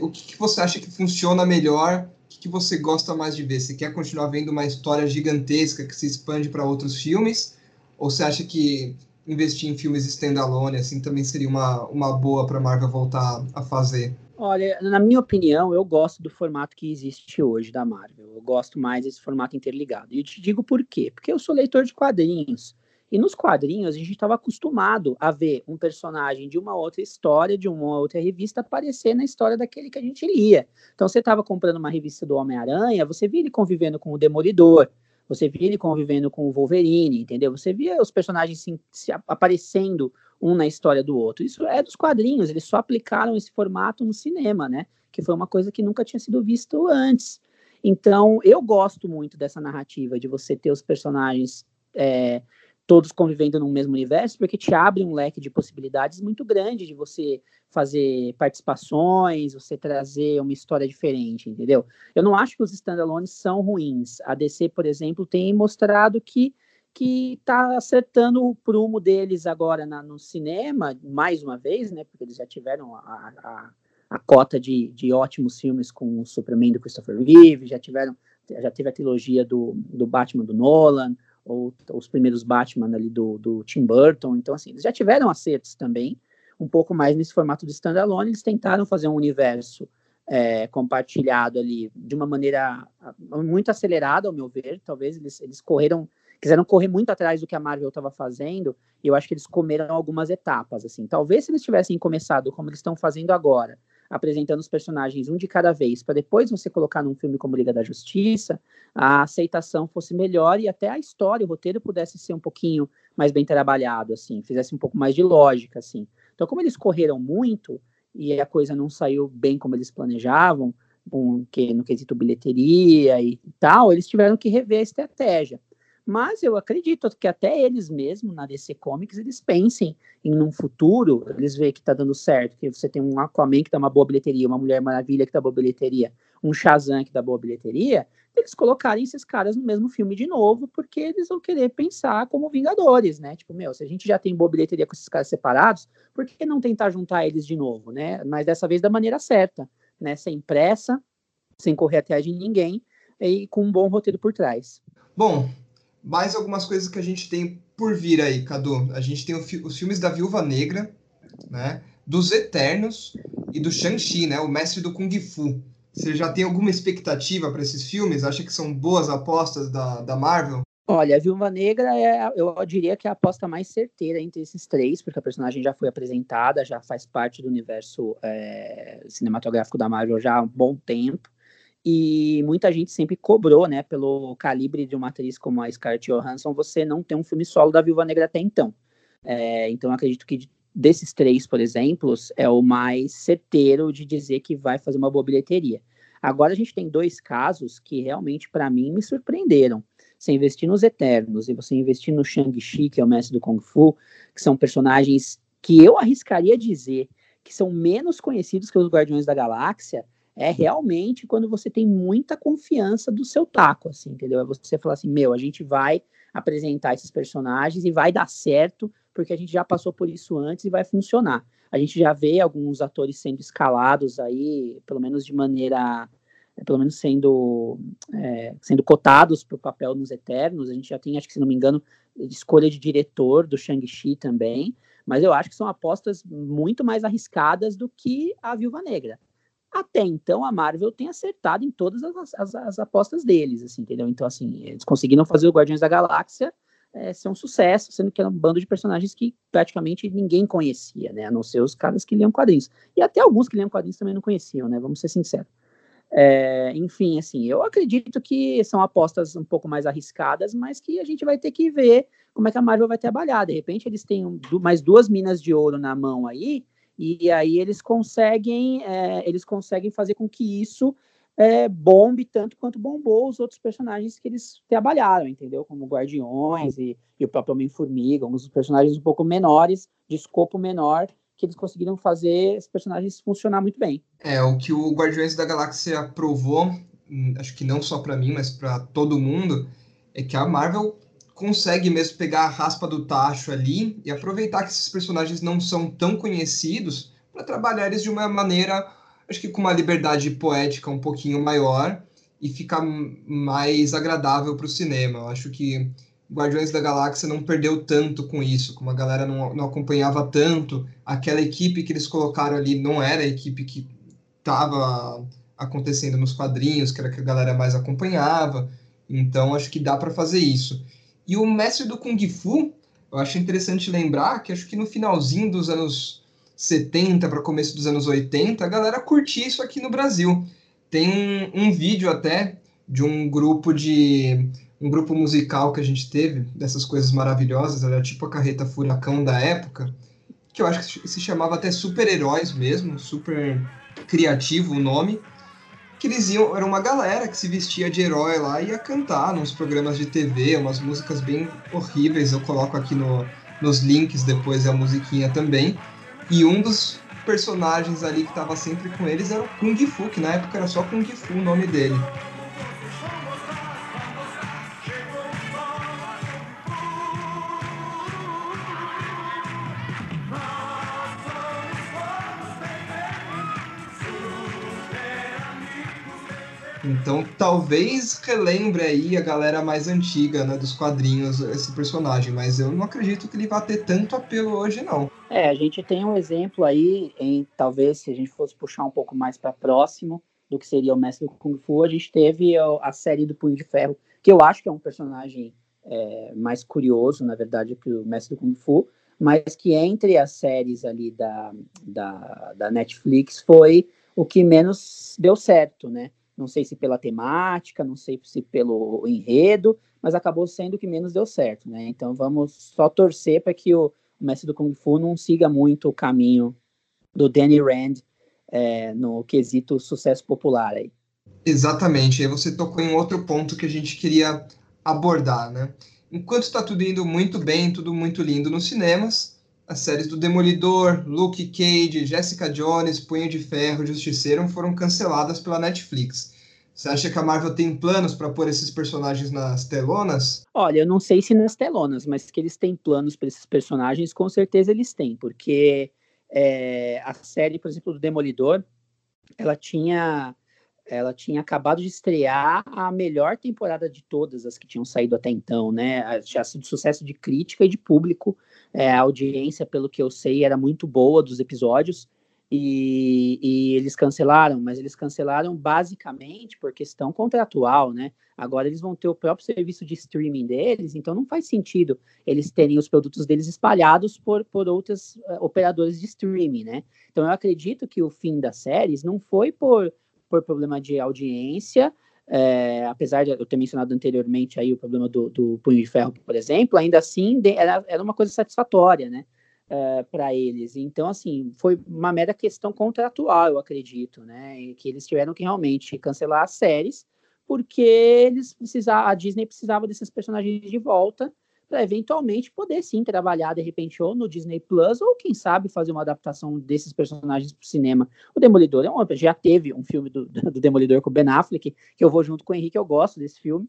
o que, que, você acha que funciona melhor? O que, que, você gosta mais de ver? Você quer continuar vendo uma história gigantesca que se expande para outros filmes? Ou você acha que investir em filmes standalone assim também seria uma, uma boa para a Marvel voltar a fazer? Olha, na minha opinião, eu gosto do formato que existe hoje da Marvel. Eu gosto mais desse formato interligado. E eu te digo por quê? Porque eu sou leitor de quadrinhos. E nos quadrinhos a gente estava acostumado a ver um personagem de uma outra história, de uma outra revista, aparecer na história daquele que a gente lia. Então você estava comprando uma revista do Homem-Aranha, você via ele convivendo com o Demolidor, você via ele convivendo com o Wolverine, entendeu? Você via os personagens se, se aparecendo um na história do outro. Isso é dos quadrinhos, eles só aplicaram esse formato no cinema, né? Que foi uma coisa que nunca tinha sido visto antes. Então, eu gosto muito dessa narrativa de você ter os personagens é, todos convivendo no mesmo universo, porque te abre um leque de possibilidades muito grande de você fazer participações, você trazer uma história diferente, entendeu? Eu não acho que os standalones são ruins. A DC, por exemplo, tem mostrado que que está acertando o prumo deles agora na, no cinema, mais uma vez, né? Porque eles já tiveram a, a, a cota de, de ótimos filmes com o Superman do Christopher Reeve, já tiveram, já teve a trilogia do, do Batman do Nolan, ou os primeiros Batman ali do, do Tim Burton. Então, assim, eles já tiveram acertos também, um pouco mais nesse formato de standalone. Eles tentaram fazer um universo é, compartilhado ali de uma maneira muito acelerada, ao meu ver. Talvez eles, eles correram, quiseram correr muito atrás do que a Marvel estava fazendo, e eu acho que eles comeram algumas etapas. assim. Talvez se eles tivessem começado como eles estão fazendo agora, apresentando os personagens um de cada vez, para depois você colocar num filme como Liga da Justiça, a aceitação fosse melhor e até a história, o roteiro pudesse ser um pouquinho mais bem trabalhado, assim, fizesse um pouco mais de lógica, assim. Então, como eles correram muito e a coisa não saiu bem como eles planejavam, um, que, no quesito bilheteria e tal, eles tiveram que rever a estratégia. Mas eu acredito que até eles mesmos, na DC Comics, eles pensem em um futuro, eles veem que tá dando certo, que você tem um Aquaman que dá uma boa bilheteria, uma Mulher Maravilha que dá boa bilheteria, um Shazam que dá boa bilheteria, eles colocarem esses caras no mesmo filme de novo, porque eles vão querer pensar como Vingadores, né? Tipo, meu, se a gente já tem boa bilheteria com esses caras separados, por que não tentar juntar eles de novo, né? Mas dessa vez da maneira certa, né? Sem pressa, sem correr atrás de ninguém e com um bom roteiro por trás. Bom, mais algumas coisas que a gente tem por vir aí, Cadu. A gente tem os filmes da Viúva Negra, né? Dos Eternos e do Shang-Chi, né? O mestre do Kung Fu. Você já tem alguma expectativa para esses filmes? Acha que são boas apostas da, da Marvel? Olha, a Viúva Negra é, eu diria que é a aposta mais certeira entre esses três, porque a personagem já foi apresentada, já faz parte do universo é, cinematográfico da Marvel já há um bom tempo e muita gente sempre cobrou, né, pelo calibre de uma atriz como a Scarlett Johansson, você não tem um filme solo da Viúva Negra até então. É, então, acredito que desses três, por exemplo, é o mais certeiro de dizer que vai fazer uma boa bilheteria. Agora a gente tem dois casos que realmente, para mim, me surpreenderam. Você investir nos Eternos e você investir no Shang-Chi, que é o mestre do Kung Fu, que são personagens que eu arriscaria dizer que são menos conhecidos que os Guardiões da Galáxia, é realmente quando você tem muita confiança do seu taco, assim, entendeu? É você falar assim, meu, a gente vai apresentar esses personagens e vai dar certo, porque a gente já passou por isso antes e vai funcionar. A gente já vê alguns atores sendo escalados aí, pelo menos de maneira, pelo menos sendo, é, sendo cotados para o papel nos Eternos. A gente já tem, acho que se não me engano, escolha de diretor do Shang-Chi também. Mas eu acho que são apostas muito mais arriscadas do que a Viúva Negra até então a Marvel tem acertado em todas as, as, as, apostas deles, assim, entendeu? Então, assim, eles conseguiram fazer o Guardiões da Galáxia é, ser um sucesso, sendo que era um bando de personagens que praticamente ninguém conhecia, né? A não ser os caras que liam quadrinhos. E até alguns que liam quadrinhos também não conheciam, né? Vamos ser sinceros. É, enfim, assim, eu acredito que são apostas um pouco mais arriscadas, mas que a gente vai ter que ver como é que a Marvel vai trabalhar. De repente, eles têm mais duas minas de ouro na mão aí, e aí eles conseguem, é, eles conseguem fazer com que isso é, bombe tanto quanto bombou os outros personagens que eles trabalharam, entendeu? Como Guardiões e, e o próprio Homem-Formiga, alguns personagens um pouco menores, de escopo menor, que eles conseguiram fazer esses personagens funcionar muito bem. É, o que o Guardiões da Galáxia provou, hum, acho que não só para mim, mas para todo mundo, é que a Marvel consegue mesmo pegar a raspa do tacho ali e aproveitar que esses personagens não são tão conhecidos para trabalhar eles de uma maneira, acho que com uma liberdade poética um pouquinho maior e ficar mais agradável para o cinema. Eu acho que Guardiões da Galáxia não perdeu tanto com isso, como a galera não, não acompanhava tanto, aquela equipe que eles colocaram ali não era a equipe que estava acontecendo nos quadrinhos, que era que a galera mais acompanhava. Então acho que dá para fazer isso. E o mestre do Kung Fu, eu acho interessante lembrar que acho que no finalzinho dos anos 70 para começo dos anos 80, a galera curtia isso aqui no Brasil. Tem um, um vídeo até de um grupo de um grupo musical que a gente teve, dessas coisas maravilhosas, era tipo a carreta furacão da época, que eu acho que se chamava até super-heróis mesmo, super criativo o nome que eles iam, era uma galera que se vestia de herói lá e ia cantar nos programas de TV, umas músicas bem horríveis, eu coloco aqui no, nos links depois a musiquinha também. E um dos personagens ali que estava sempre com eles era o Kung Fu, que na época era só Kung Fu o nome dele. Então, talvez relembre aí a galera mais antiga, né, dos quadrinhos, esse personagem, mas eu não acredito que ele vá ter tanto apelo hoje, não. É, a gente tem um exemplo aí, em talvez se a gente fosse puxar um pouco mais para próximo do que seria o Mestre do Kung Fu, a gente teve a série do Punho de Ferro, que eu acho que é um personagem é, mais curioso, na verdade, que o Mestre do Kung Fu, mas que entre as séries ali da, da, da Netflix foi o que menos deu certo, né? Não sei se pela temática, não sei se pelo enredo, mas acabou sendo o que menos deu certo, né? Então vamos só torcer para que o, mestre do Kung Fu não siga muito o caminho do Danny Rand é, no quesito sucesso popular aí. Exatamente. Aí você tocou em outro ponto que a gente queria abordar, né? Enquanto está tudo indo muito bem, tudo muito lindo nos cinemas, as séries do Demolidor, Luke Cage, Jessica Jones, Punho de Ferro, Justiceiro foram canceladas pela Netflix. Você acha que a Marvel tem planos para pôr esses personagens nas telonas? Olha, eu não sei se nas telonas, mas que eles têm planos para esses personagens, com certeza eles têm, porque é, a série, por exemplo, do Demolidor, ela tinha ela tinha acabado de estrear a melhor temporada de todas as que tinham saído até então, né? Tinha sido sucesso de crítica e de público. É, a audiência, pelo que eu sei, era muito boa dos episódios. E, e, eles cancelaram, mas eles cancelaram basicamente por questão contratual, né? Agora eles vão ter o próprio serviço de streaming deles, então não faz sentido eles terem os produtos deles espalhados por, por outras uh, de streaming, né? Então eu acredito que o fim das séries não foi por, por problema de audiência, é, apesar de eu ter mencionado anteriormente aí o problema do, do punho de ferro, por exemplo, ainda assim era, era uma coisa satisfatória, né? uh, para eles. Então, assim, foi uma mera questão contratual, eu acredito, né? Que eles tiveram que realmente cancelar as séries, porque eles precisavam, a Disney precisava desses personagens de volta para eventualmente poder sim trabalhar de repente ou no Disney Plus ou quem sabe fazer uma adaptação desses personagens para o cinema. O Demolidor é um, já teve um filme do, do Demolidor com o Ben Affleck que eu vou junto com o Henrique, eu gosto desse filme.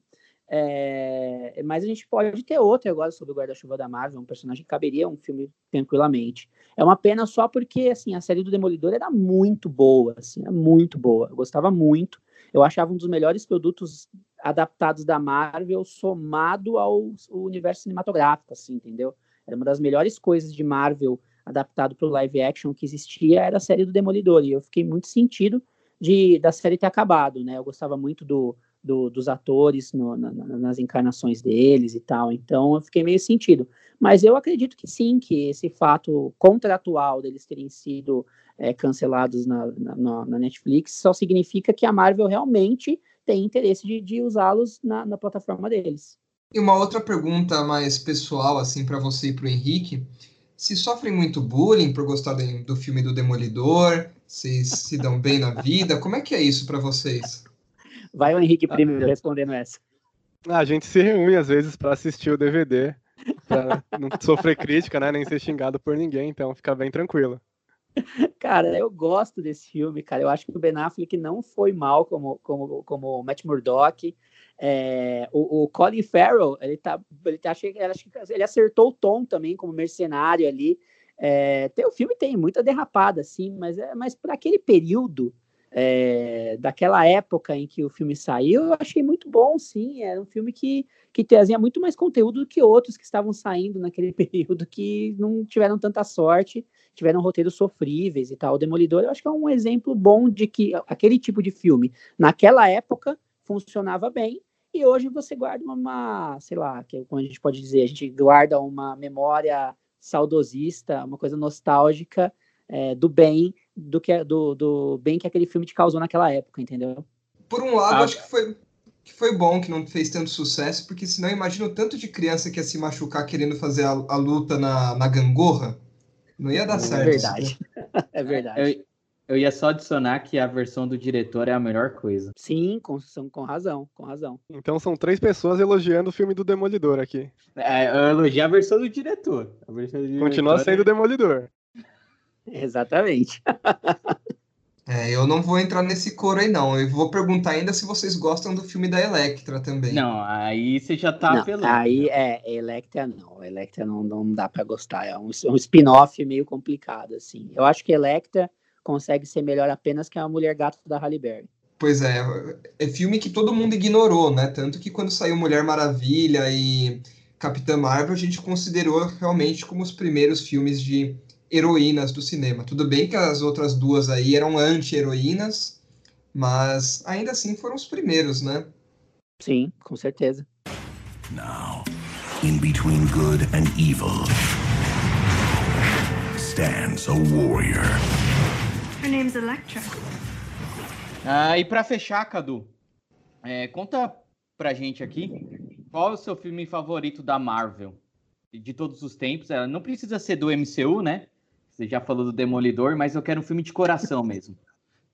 É, mas a gente pode ter outro agora sobre o guarda-chuva da Marvel, um personagem que caberia um filme tranquilamente. É uma pena só porque assim a série do Demolidor era muito boa, assim, era muito boa. Eu gostava muito. Eu achava um dos melhores produtos adaptados da Marvel somado ao, ao universo cinematográfico, assim, entendeu? Era uma das melhores coisas de Marvel adaptado para o live action que existia era a série do Demolidor e eu fiquei muito sentido de da série ter acabado, né? Eu gostava muito do do, dos atores no, na, nas encarnações deles e tal. Então eu fiquei meio sentido. Mas eu acredito que sim, que esse fato contratual deles terem sido é, cancelados na, na, na, Netflix só significa que a Marvel realmente tem interesse de, de usá-los na, na plataforma deles. E uma outra pergunta mais pessoal, assim, para você e para o Henrique. Se sofrem muito bullying por gostar do filme do Demolidor, vocês se dão bem na vida, como é que é isso para vocês? Vai o Henrique primeiro ah, respondendo essa. A gente se reúne às vezes para assistir o DVD, para não sofrer crítica, né, nem ser xingado por ninguém, então fica bem tranquilo. Cara, eu gosto desse filme, cara. Eu acho que o Ben Affleck não foi mal como como como Matt Murdock. É, o, o, Colin Farrell, ele tá, ele tá, achei, ele acertou o tom também como mercenário ali. É, tem, o filme tem muita derrapada, assim, mas é, mas para aquele período é, daquela época em que o filme saiu, eu achei muito bom, sim. Era um filme que, que trazia muito mais conteúdo do que outros que estavam saindo naquele período que não tiveram tanta sorte, tiveram roteiros sofríveis e tal. O Demolidor, eu acho que é um exemplo bom de que aquele tipo de filme, naquela época, funcionava bem. E hoje você guarda uma, sei lá, que, como a gente pode dizer, a gente guarda uma memória saudosista, uma coisa nostálgica é, do bem do que do, do bem que aquele filme te causou naquela época, entendeu? Por um lado, ah. acho que foi, que foi bom que não fez tanto sucesso, porque senão imagina o tanto de criança que ia se machucar querendo fazer a, a luta na, na gangorra. Não ia dar é certo. Verdade. é verdade. Eu, eu ia só adicionar que a versão do diretor é a melhor coisa. Sim, com, com razão, com razão. Então são três pessoas elogiando o filme do Demolidor aqui. É, eu elogiei a versão do diretor. Versão do diretor Continua sendo é... Demolidor. Exatamente. É, eu não vou entrar nesse coro aí, não. Eu vou perguntar ainda se vocês gostam do filme da Electra também. Não, aí você já tá não, apelando. Aí é, Electra não. Electra não, não dá para gostar. É um, um spin-off meio complicado, assim. Eu acho que Electra consegue ser melhor apenas que a Mulher Gato da Halle Berry. Pois é, é filme que todo mundo ignorou, né? Tanto que quando saiu Mulher Maravilha e Capitã Marvel, a gente considerou realmente como os primeiros filmes de heroínas do cinema. Tudo bem que as outras duas aí eram anti-heroínas, mas ainda assim foram os primeiros, né? Sim, com certeza. Now, in between good and evil stands a warrior. Her name's Electra. Ah, e para fechar, Cadu, é, conta pra gente aqui qual é o seu filme favorito da Marvel de todos os tempos. Ela não precisa ser do MCU, né? Você já falou do Demolidor, mas eu quero um filme de coração mesmo.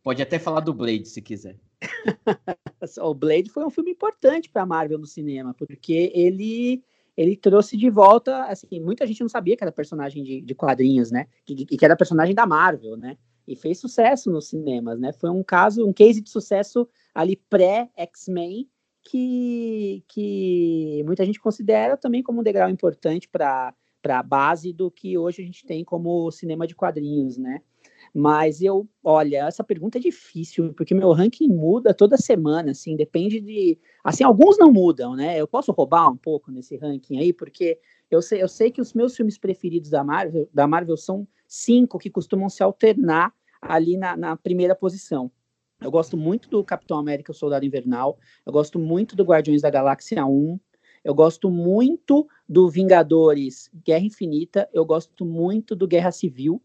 Pode até falar do Blade se quiser. o Blade foi um filme importante para a Marvel no cinema, porque ele ele trouxe de volta, assim, muita gente não sabia que era personagem de, de quadrinhos, né? Que, que era personagem da Marvel, né? E fez sucesso nos cinemas, né? Foi um caso, um case de sucesso ali pré-X-Men, que, que muita gente considera também como um degrau importante para a base do que hoje a gente tem como cinema de quadrinhos, né? Mas eu, olha, essa pergunta é difícil, porque meu ranking muda toda semana, assim, depende de. Assim, alguns não mudam, né? Eu posso roubar um pouco nesse ranking aí, porque eu sei, eu sei que os meus filmes preferidos da Marvel, da Marvel são cinco que costumam se alternar ali na, na primeira posição. Eu gosto muito do Capitão América, o Soldado Invernal. Eu gosto muito do Guardiões da Galáxia 1. Eu gosto muito do Vingadores Guerra Infinita. Eu gosto muito do Guerra Civil.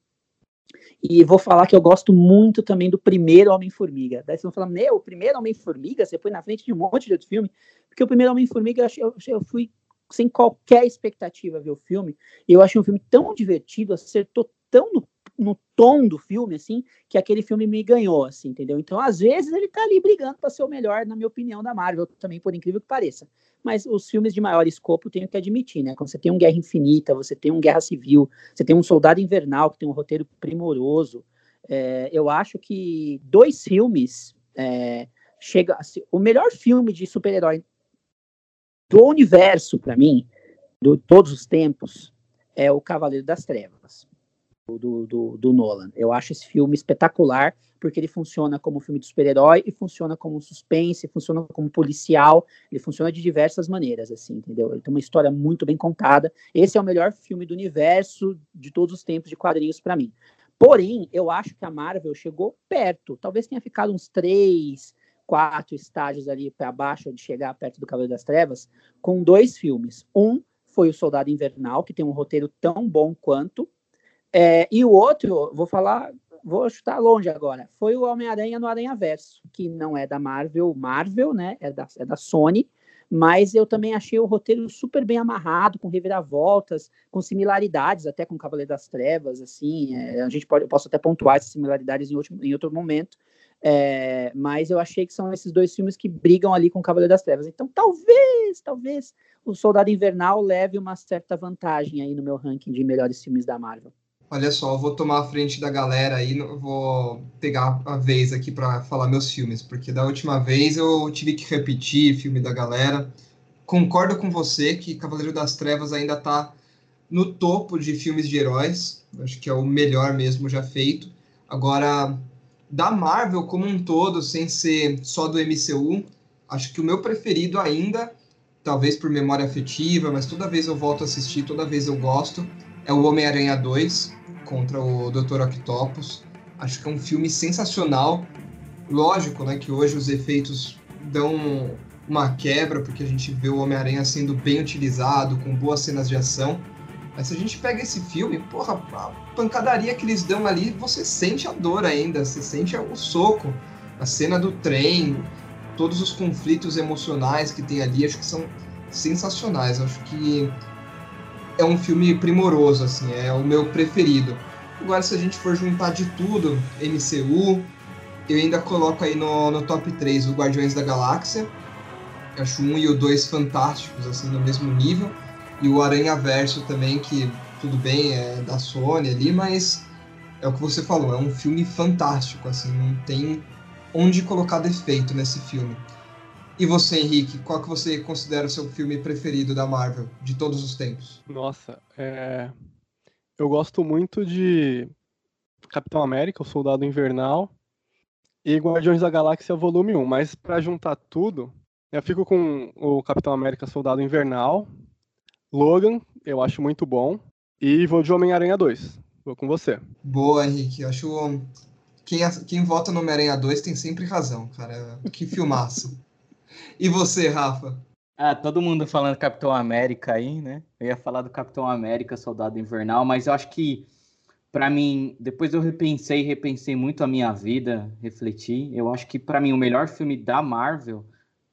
E vou falar que eu gosto muito também do primeiro Homem-Formiga. Daí vocês vão falar, meu, o primeiro Homem-Formiga, você foi na frente de um monte de outro filme, porque o primeiro Homem-Formiga eu, eu, fui sem qualquer expectativa ver o filme, eu achei um filme tão divertido, acertou tão no no tom do filme, assim, que aquele filme me ganhou, assim, entendeu? Então, às vezes, ele tá ali brigando para ser o melhor, na minha opinião, da Marvel, também, por incrível que pareça. Mas os filmes de maior escopo, tenho que admitir, né? Quando você tem um Guerra Infinita, você tem um Guerra Civil, você tem um Soldado Invernal, que tem um roteiro primoroso, é, eu acho que dois filmes é, chega assim, o melhor filme de super-herói do universo para mim de todos os tempos é o Cavaleiro das Trevas do, do, do, Nolan. Eu acho esse filme espetacular, porque ele funciona como filme de super-herói e funciona como suspense, funciona como policial, ele funciona de diversas maneiras, assim, entendeu? Ele tem uma história muito bem contada. Esse é o melhor filme do universo de todos os tempos de quadrinhos para mim. Porém, eu acho que a Marvel chegou perto, talvez tenha ficado uns três, quatro estágios ali para baixo de chegar perto do Cavaleiro das Trevas, com dois filmes. Um foi o Soldado Invernal, que tem um roteiro tão bom quanto, é, e o outro, vou falar, vou chutar longe agora, foi o Homem-Aranha no Aranha Verso, que não é da Marvel, Marvel, né? É da, é da Sony, mas eu também achei o roteiro super bem amarrado, com reviravoltas, com similaridades até com Cavaleiro das Trevas, assim, é, a gente pode, eu posso até pontuar essas similaridades em outro, em outro momento, é, mas eu achei que são esses dois filmes que brigam ali com Cavaleiro das Trevas, então talvez, talvez o Soldado Invernal leve uma certa vantagem aí no meu ranking de melhores filmes da Marvel. Olha só, eu vou tomar a frente da galera aí, vou pegar a vez aqui para falar meus filmes, porque da última vez eu tive que repetir filme da galera. Concordo com você que Cavaleiro das Trevas ainda está no topo de filmes de heróis, acho que é o melhor mesmo já feito. Agora, da Marvel como um todo, sem ser só do MCU, acho que o meu preferido ainda, talvez por memória afetiva, mas toda vez eu volto a assistir, toda vez eu gosto, é o Homem-Aranha 2 contra o Dr. Octopus. Acho que é um filme sensacional. Lógico, né, que hoje os efeitos dão uma quebra, porque a gente vê o Homem-Aranha sendo bem utilizado, com boas cenas de ação. Mas se a gente pega esse filme, porra, a pancadaria que eles dão ali, você sente a dor ainda, você sente o soco, a cena do trem, todos os conflitos emocionais que tem ali, acho que são sensacionais. Acho que é um filme primoroso, assim, é o meu preferido. Agora, se a gente for juntar de tudo, MCU, eu ainda coloco aí no, no top 3 o Guardiões da Galáxia. Eu acho um e o dois fantásticos, assim, no mesmo nível. E o Aranha Verso também, que tudo bem, é da Sony ali, mas é o que você falou, é um filme fantástico, assim, não tem onde colocar defeito nesse filme. E você, Henrique, qual que você considera o seu filme preferido da Marvel de todos os tempos? Nossa, é... eu gosto muito de Capitão América, o Soldado Invernal e Guardiões da Galáxia Volume 1, mas para juntar tudo, eu fico com o Capitão América Soldado Invernal, Logan, eu acho muito bom, e vou de Homem-Aranha 2. Vou com você. Boa, Henrique. Eu acho quem, quem vota no Homem-Aranha 2 tem sempre razão, cara. Que filmaço. E você, Rafa? Ah, todo mundo falando Capitão América aí, né? Eu ia falar do Capitão América, Soldado Invernal, mas eu acho que para mim, depois eu repensei, repensei muito a minha vida, refleti. Eu acho que para mim o melhor filme da Marvel,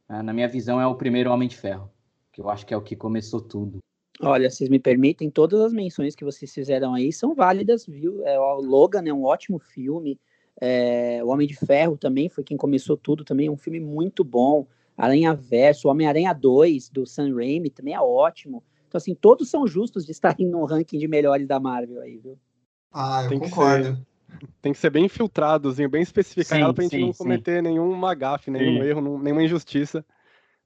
né, na minha visão, é o primeiro Homem de Ferro, que eu acho que é o que começou tudo. Olha, vocês me permitem, todas as menções que vocês fizeram aí são válidas, viu? É, o Logan é um ótimo filme. É, o Homem de Ferro também foi quem começou tudo, também é um filme muito bom. Aranha Verso, Homem-Aranha 2, do Sam Raimi, também é ótimo. Então, assim, todos são justos de estarem no ranking de melhores da Marvel aí, viu? Ah, eu Tem que concordo. ser. Tem que ser bem filtradozinho, bem especificado Sim, pra gente sim, não sim. cometer nenhuma gafe, nenhum Sim. erro, nenhuma injustiça.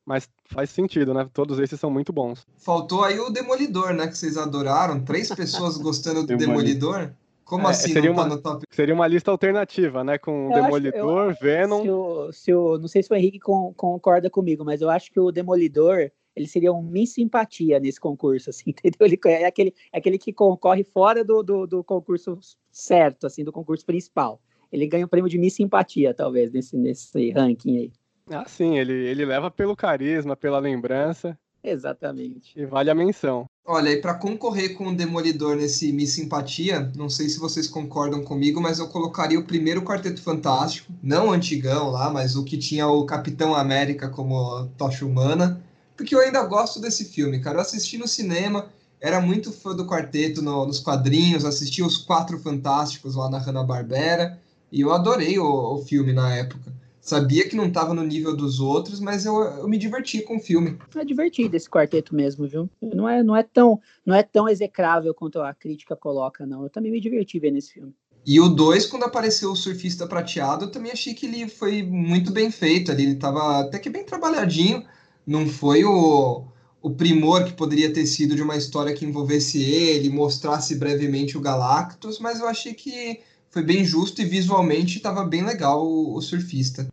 Mas faz sentido, né? Todos esses são muito bons. Faltou aí o Demolidor, né? Que vocês adoraram. Três pessoas gostando do Demolidor. Demolidor. Como É, assim seria não tá uma- no top? Seria uma lista alternativa, né? Com Eu acho- Demolidor, Venom. Se o, se o- não sei se o Henrique con- concorda comigo, mas eu acho que o Demolidor ele seria um Miss Simpatia nesse concurso, assim, entendeu? Ele é aquele, é aquele que concorre fora do, do, do concurso certo, assim, do concurso principal. Ele ganha o prêmio de Miss Simpatia, talvez, nesse, nesse ranking aí. Ah, sim, ele, ele leva pelo carisma, pela lembrança Exatamente. e vale a menção. Olha, e para concorrer com o Demolidor nesse Miss Simpatia, não sei se vocês concordam comigo, mas eu colocaria o primeiro Quarteto Fantástico, não o antigão lá, mas o que tinha o Capitão América como tocha humana, porque eu ainda gosto desse filme, cara. Eu assisti no cinema, era muito fã do quarteto no- nos quadrinhos, assisti os Quatro Fantásticos lá na Hanna-Barbera, e eu adorei o, o filme na época. Sabia que não estava no nível dos outros, mas eu, eu me diverti com o filme. É divertido esse quarteto mesmo, viu? Não é, não é, tão, não é tão execrável quanto a crítica coloca, não. Eu também me diverti vendo esse filme. E o 2, quando apareceu o surfista prateado, eu também achei que ele foi muito bem feito ali. Ele estava até que bem trabalhadinho. Não foi o, o primor que poderia ter sido de uma história que envolvesse ele, mostrasse brevemente o Galactus, mas eu achei que foi bem justo e visualmente estava bem legal o, o surfista.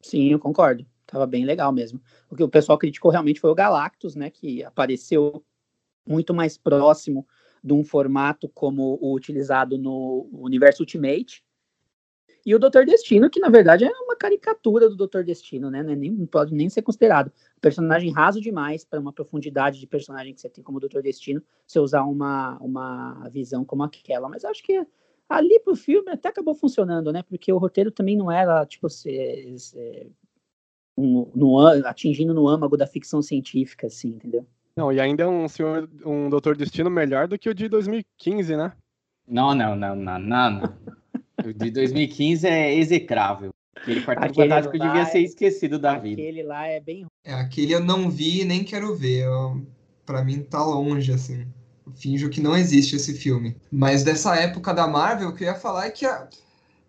Sim, eu concordo. Tava bem legal mesmo. O que o pessoal criticou realmente foi o Galactus, né? Que apareceu muito mais próximo de um formato como o utilizado no universo Ultimate. E o Doutor Destino, que na verdade é uma caricatura do Doutor Destino, né? Não, é nem, não pode nem ser considerado. Personagem raso demais para uma profundidade de personagem que você tem como Doutor Destino, você usar uma, uma visão como aquela. Mas acho que ali pro filme até acabou funcionando, né? Porque o roteiro também não era, tipo, se, se, um, no, atingindo no âmago da ficção científica, assim, entendeu? Não, e ainda é um senhor, um Doutor Destino melhor do que o de 2015, né? Não, não, não, não, não. não. O de 2015 é execrável. Aquele quarteto Aquele fantástico lá devia é- ser esquecido da vida. Aquele lá é bem É, aquele eu não vi e nem quero ver. Eu, pra mim tá longe, assim. Finjo que não existe esse filme. Mas dessa época da Marvel, o que eu ia falar é que, a-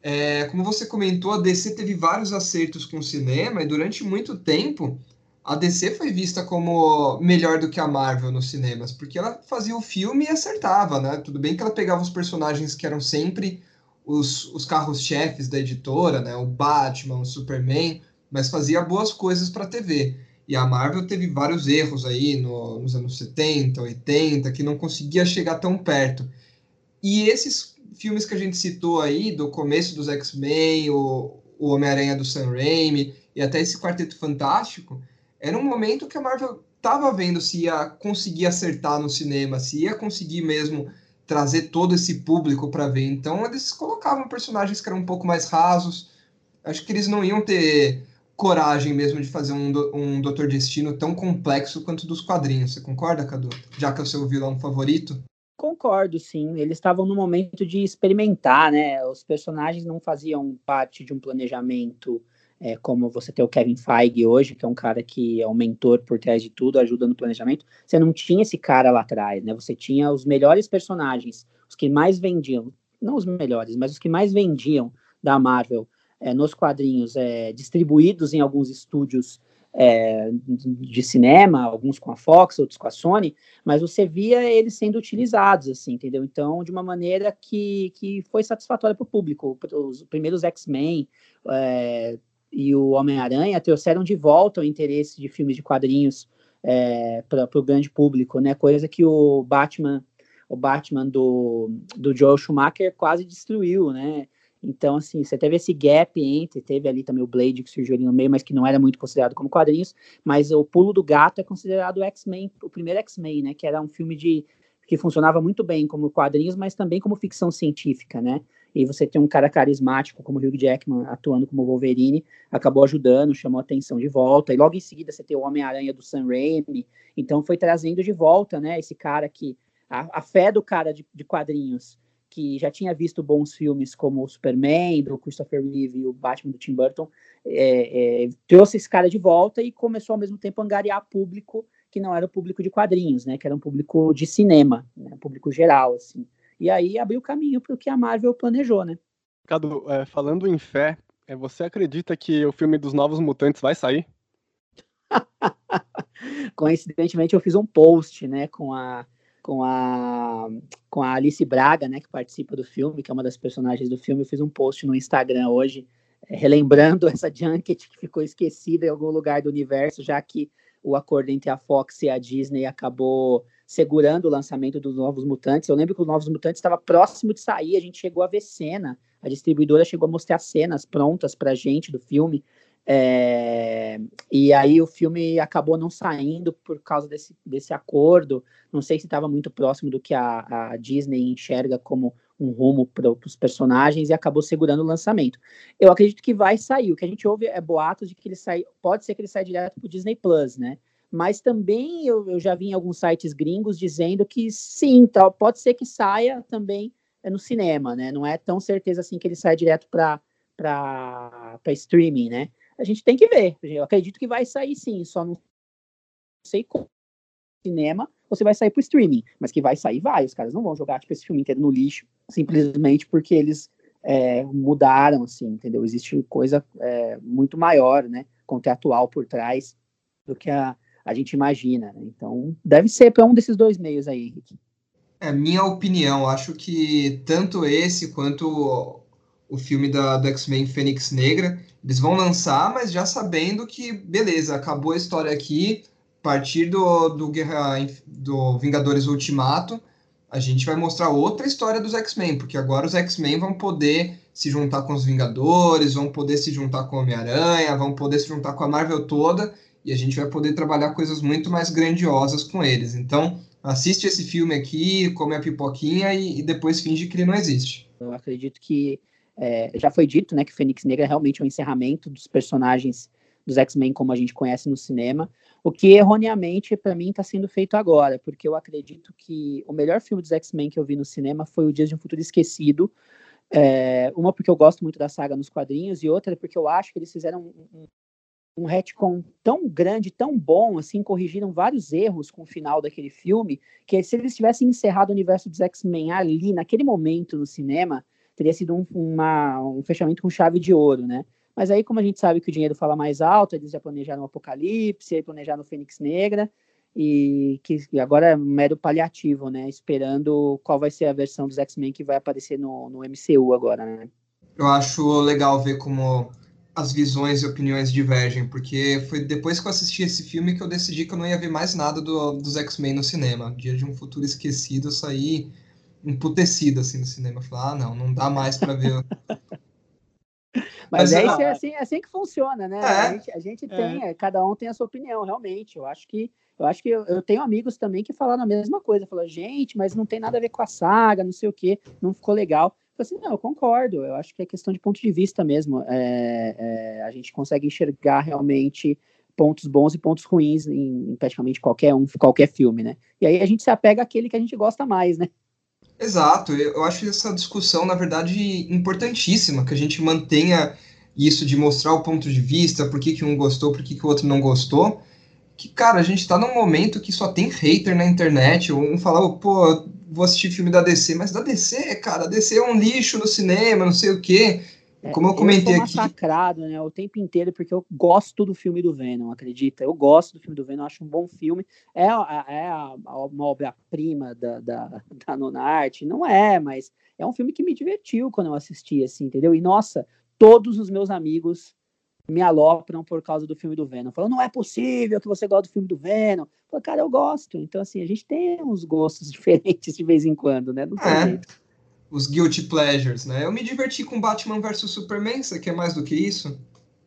é, como você comentou, a DC teve vários acertos com o cinema e durante muito tempo a DC foi vista como melhor do que a Marvel nos cinemas, porque ela fazia o filme e acertava, né? Tudo bem que ela pegava os personagens que eram sempre os, os carros-chefes da editora, né? O Batman, o Superman, mas fazia boas coisas para TV. E a Marvel teve vários erros aí no- nos anos 70, 80, que não conseguia chegar tão perto. E esses filmes que a gente citou aí, do começo dos X-Men, o, o Homem-Aranha do Sam Raimi, e até esse Quarteto Fantástico, era um momento que a Marvel estava vendo se ia conseguir acertar no cinema, se ia conseguir mesmo trazer todo esse público para ver. Então eles colocavam personagens que eram um pouco mais rasos. Acho que eles não iam ter coragem mesmo de fazer um, um Doutor Destino tão complexo quanto dos quadrinhos. Você concorda, Cadu? Já que é o seu vilão favorito? Concordo, sim. Eles estavam no momento de experimentar, né? Os personagens não faziam parte de um planejamento é, como você tem o Kevin Feige hoje, que é um cara que é o mentor por trás de tudo, ajuda no planejamento. Você não tinha esse cara lá atrás, né? Você tinha os melhores personagens, os que mais vendiam, não os melhores, mas os que mais vendiam da Marvel é, nos quadrinhos, é, distribuídos em alguns estúdios é, de cinema, alguns com a Fox, outros com a Sony, mas você via eles sendo utilizados, assim, entendeu? Então, de uma maneira que, que foi satisfatória para o público. Os primeiros X-Men é, e o Homem-Aranha trouxeram de volta o interesse de filmes de quadrinhos é, para o grande público, né? Coisa que o Batman, o Batman do, do Joel Schumacher quase destruiu, né? Então, assim, você teve esse gap entre, teve ali também o Blade que surgiu ali no meio, mas que não era muito considerado como quadrinhos, mas o Pulo do Gato é considerado o X-Men, o primeiro X-Men, né? Que era um filme de, que funcionava muito bem como quadrinhos, mas também como ficção científica, né? E você tem um cara carismático como Hugh Jackman atuando como Wolverine, acabou ajudando, chamou a atenção de volta. E logo em seguida você tem o Homem-Aranha do Sam Raimi, então foi trazendo de volta, né? Esse cara que a, a fé do cara de, de quadrinhos que já tinha visto bons filmes como o Superman, do Christopher Reeve e o Batman do Tim Burton, é, é, trouxe esse cara de volta e começou ao mesmo tempo a angariar público que não era o público de quadrinhos, né, que era um público de cinema, né, público geral, assim. E aí abriu caminho para o que a Marvel planejou, né. Cadu, é, falando em fé, é, você acredita que o filme dos Novos Mutantes vai sair? Coincidentemente, eu fiz um post, né, com a com a, com a Alice Braga, né, que participa do filme, que é uma das personagens do filme. Eu fiz um post no Instagram hoje, é, relembrando essa junket que ficou esquecida em algum lugar do universo, já que o acordo entre a Fox e a Disney acabou segurando o lançamento dos Novos Mutantes. Eu lembro que os Novos Mutantes estava próximo de sair, a gente chegou a ver cena, a distribuidora chegou a mostrar cenas prontas para a gente do filme. É, e aí o filme acabou não saindo por causa desse, desse acordo. Não sei se estava muito próximo do que a, a, Disney enxerga como um rumo para os personagens e acabou segurando o lançamento. Eu acredito que vai sair. O que a gente ouve é boatos de que ele sai, pode ser que ele saia direto para o Disney Plus, né? Mas também eu, eu, já vi em alguns sites gringos dizendo que sim, tal, pode ser que saia também é, no cinema, né? Não é tão certeza assim que ele sai direto para streaming, né? A gente tem que ver. Eu acredito que vai sair sim, só não sei como cinema se vai sair pro streaming, mas que vai sair, vai. Os caras não vão jogar tipo, esse filme inteiro no lixo simplesmente porque eles é, mudaram, assim, entendeu? Existe coisa é, muito maior, né, contratual por trás do que a, a gente imagina. Né? Então, deve ser para um desses dois meios aí, Henrique. É minha opinião. Acho que tanto esse quanto o filme da, do X-Men Fênix Negra eles vão lançar, mas já sabendo que, beleza, acabou a história aqui, a partir do, do, Guerra, do Vingadores Ultimato, a gente vai mostrar outra história dos X-Men, porque agora os X-Men vão poder se juntar com os Vingadores, vão poder se juntar com o Homem-Aranha, vão poder se juntar com a Marvel toda, e a gente vai poder trabalhar coisas muito mais grandiosas com eles. Então, assiste esse filme aqui, come a pipoquinha e, e depois finge que ele não existe. Eu acredito que é, já foi dito, né, que Fênix Negra é realmente um encerramento dos personagens dos X-Men como a gente conhece no cinema, o que erroneamente para mim está sendo feito agora, porque eu acredito que o melhor filme dos X-Men que eu vi no cinema foi O Dias de um Futuro Esquecido. É, uma porque eu gosto muito da saga nos quadrinhos e outra porque eu acho que eles fizeram um, um, um retcon tão grande, tão bom, assim, corrigiram vários erros com o final daquele filme, que se eles tivessem encerrado o universo dos X-Men ali, naquele momento no cinema, teria sido um, uma, um fechamento com chave de ouro, né? Mas aí, como a gente sabe que o dinheiro fala mais alto, eles já planejaram o Apocalipse, planejaram o Fênix Negra, e que e agora é mero paliativo, né? Esperando qual vai ser a versão dos X-Men que vai aparecer no, no MCU agora, né? Eu acho legal ver como as visões e opiniões divergem, porque foi depois que eu assisti esse filme que eu decidi que eu não ia ver mais nada do, dos X-Men no cinema. Dia de um Futuro Esquecido, eu saí emputecido assim no cinema. Falar, ah, não, não dá mais para ver. Mas, Mas é, é, assim, é assim que funciona, né? É. A gente, a gente tem, é. cada um tem a sua opinião, realmente. Eu acho que eu acho que eu, eu, tenho amigos também que falaram a mesma coisa. Falaram, gente, mas não tem nada a ver com a saga, não sei o que, não ficou legal. Eu falei assim, não, eu concordo. Eu acho que é questão de ponto de vista mesmo. É, é, a gente consegue enxergar realmente pontos bons e pontos ruins em, em, praticamente qualquer um, qualquer filme, né? E aí a gente se apega àquele que a gente gosta mais, né? Exato, eu acho essa discussão, na verdade, importantíssima, que a gente mantenha isso de mostrar o ponto de vista, por que, que um gostou, por que, que o outro não gostou. Que, cara, a gente tá num momento que só tem hater na internet, um falar, pô, vou assistir filme da DC, mas da DC, cara, a DC é um lixo no cinema, não sei o quê. É, Como eu comentei eu aqui. massacrado, né, o tempo inteiro, porque eu gosto do filme do Venom, acredita? Eu gosto do filme do Venom, acho um bom filme. É, é a, uma obra-prima da, da, da Nona Arte? Não é, mas é um filme que me divertiu quando eu assisti, assim, entendeu? E, nossa, todos os meus amigos me alopram por causa do filme do Venom. Falando, não é possível que você goste do filme do Venom. Falei, cara, eu gosto. Então, assim, a gente tem uns gostos diferentes de vez em quando, né? Não tem é. jeito os guilty pleasures, né? Eu me diverti com Batman vs Superman, você quer mais do que isso?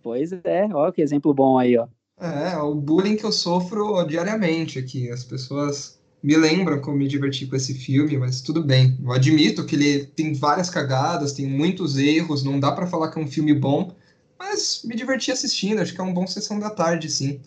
Pois é, ó, que exemplo bom aí, ó. É, o bullying que eu sofro diariamente aqui. As pessoas me lembram como me diverti com esse filme, mas tudo bem. Eu admito que ele tem várias cagadas, tem muitos erros, não dá para falar que é um filme bom, mas me diverti assistindo, acho que é um bom sessão da tarde, sim.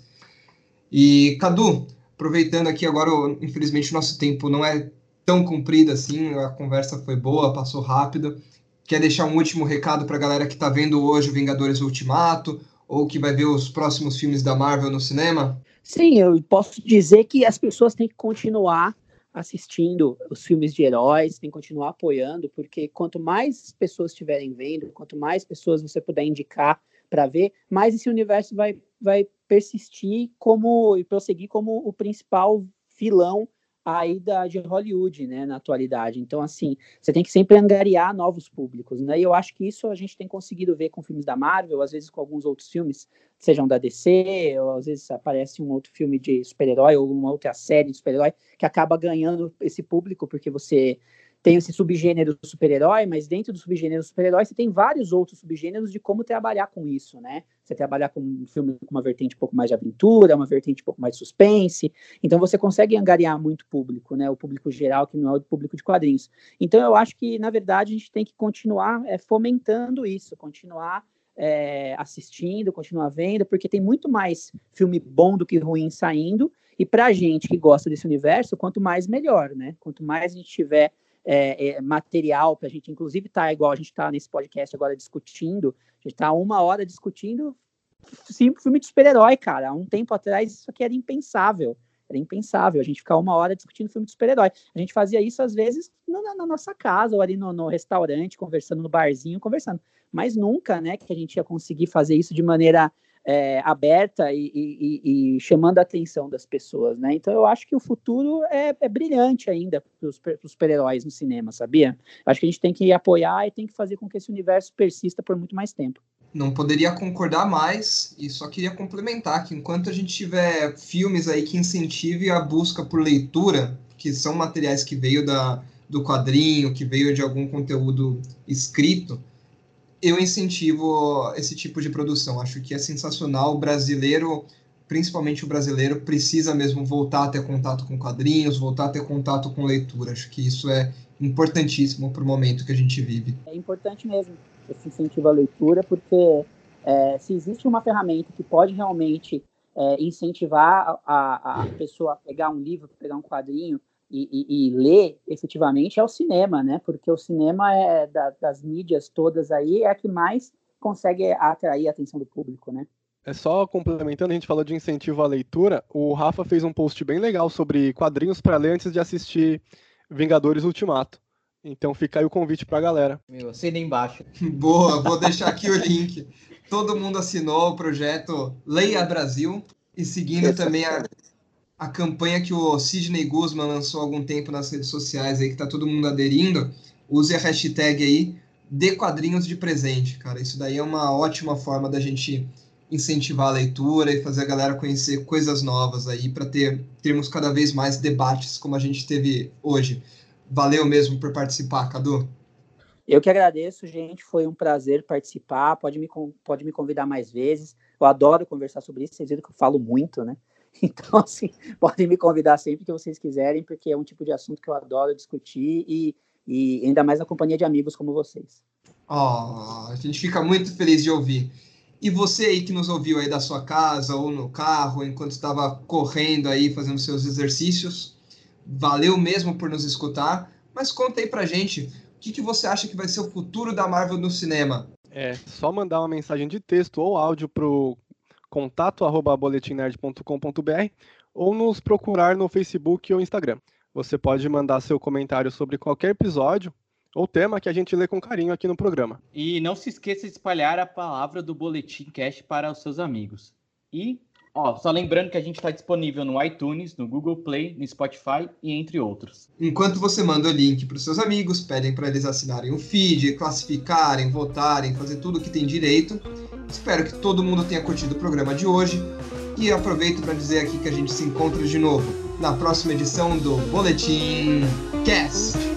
E, Cadu, aproveitando aqui agora, infelizmente o nosso tempo não é tão comprido assim, a conversa foi boa, passou rápido. Quer deixar um último recado para a galera que está vendo hoje o Vingadores Ultimato ou que vai ver os próximos filmes da Marvel no cinema? Sim, eu posso dizer que as pessoas têm que continuar assistindo os filmes de heróis, tem que continuar apoiando, porque quanto mais pessoas estiverem vendo, quanto mais pessoas você puder indicar para ver, mais esse universo vai, vai persistir como e prosseguir como o principal vilão aí da, de Hollywood, né, na atualidade. Então, assim, você tem que sempre angariar novos públicos, né, e eu acho que isso a gente tem conseguido ver com filmes da Marvel, às vezes com alguns outros filmes, sejam da DC, ou às vezes aparece um outro filme de super-herói, ou uma outra série de super-herói, que acaba ganhando esse público, porque você tem esse subgênero super-herói, mas dentro do subgênero super-herói você tem vários outros subgêneros de como trabalhar com isso, né? Você trabalhar com um filme com uma vertente um pouco mais de aventura, uma vertente um pouco mais de suspense. Então você consegue angariar muito público, né? O público geral que não é o público de quadrinhos. Então eu acho que na verdade a gente tem que continuar é, fomentando isso, continuar é, assistindo, continuar vendo, porque tem muito mais filme bom do que ruim saindo. E para gente que gosta desse universo, quanto mais melhor, né? Quanto mais a gente tiver é, é, material para a gente, inclusive tá igual a gente está nesse podcast agora discutindo, a gente está uma hora discutindo filme de super-herói, cara. Há um tempo atrás isso aqui era impensável. Era impensável a gente ficar uma hora discutindo filme de super-herói. A gente fazia isso, às vezes, na, na nossa casa, ou ali no, no, restaurante, conversando no barzinho, conversando. Mas nunca, né, que a gente ia conseguir fazer isso de maneira é, aberta e, e, e, chamando a atenção das pessoas, né? Então eu acho que o futuro é, é brilhante ainda para os super-heróis no cinema, sabia? Acho que a gente tem que apoiar e tem que fazer com que esse universo persista por muito mais tempo. Não poderia concordar mais e só queria complementar que enquanto a gente tiver filmes aí que incentive a busca por leitura, que são materiais que veio da, do quadrinho, que veio de algum conteúdo escrito, eu incentivo esse tipo de produção. Acho que é sensacional. O brasileiro, principalmente o brasileiro, precisa mesmo voltar a ter contato com quadrinhos, voltar a ter contato com leitura. Acho que isso é importantíssimo para o momento que a gente vive. É importante mesmo esse incentivo à leitura, porque é, se existe uma ferramenta que pode realmente é, incentivar a, a pessoa a pegar um livro, pegar um quadrinho, e, e, e, ler efetivamente é o cinema, né? Porque o cinema é da, das mídias todas aí é a que mais consegue atrair a atenção do público, né? É só complementando, a gente falou de incentivo à leitura. O Rafa fez um post bem legal sobre quadrinhos para ler antes de assistir Vingadores Ultimato. Então fica aí o convite para a galera. Meu, assina embaixo. Boa, vou deixar aqui o link. Todo mundo assinou o projeto Leia Brasil e seguindo também a, a campanha que o Sidney Guzman lançou há algum tempo nas redes sociais aí, que tá todo mundo aderindo, use a hashtag aí, de quadrinhos de presente, cara. Isso daí é uma ótima forma da gente incentivar a leitura e fazer a galera conhecer coisas novas aí para ter termos cada vez mais debates como a gente teve hoje. Valeu mesmo por participar, Cadu. Eu que agradeço, gente. Foi um prazer participar. Pode me, pode me convidar mais vezes. Eu adoro conversar sobre isso. Vocês viram que eu falo muito, né? Então, assim, podem me convidar sempre que vocês quiserem, porque é um tipo de assunto que eu adoro discutir e, e ainda mais na companhia de amigos como vocês. Oh, a gente fica muito feliz de ouvir. E você aí que nos ouviu aí da sua casa ou no carro, enquanto estava correndo aí, fazendo seus exercícios, valeu mesmo por nos escutar, mas conta aí pra gente, o que, que você acha que vai ser o futuro da Marvel no cinema? É, só mandar uma mensagem de texto ou áudio pro contato@boletimnerd.com.br ou nos procurar no Facebook ou Instagram. Você pode mandar seu comentário sobre qualquer episódio ou tema que a gente lê com carinho aqui no programa. E não se esqueça de espalhar a palavra do Boletim Cast para os seus amigos. E Ó, só lembrando que a gente está disponível no iTunes, no Google Play, no Spotify e entre outros. Enquanto você manda o link para os seus amigos, pedem para eles assinarem o feed, classificarem, votarem, fazer tudo o que tem direito. Espero que todo mundo tenha curtido o programa de hoje e aproveito para dizer aqui que a gente se encontra de novo na próxima edição do Boletim Cast.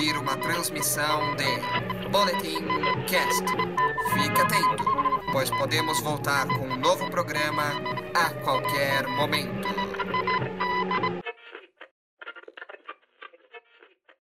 Ouvir uma transmissão de Boletim Cast. Fique atento, pois podemos voltar com um novo programa a qualquer momento.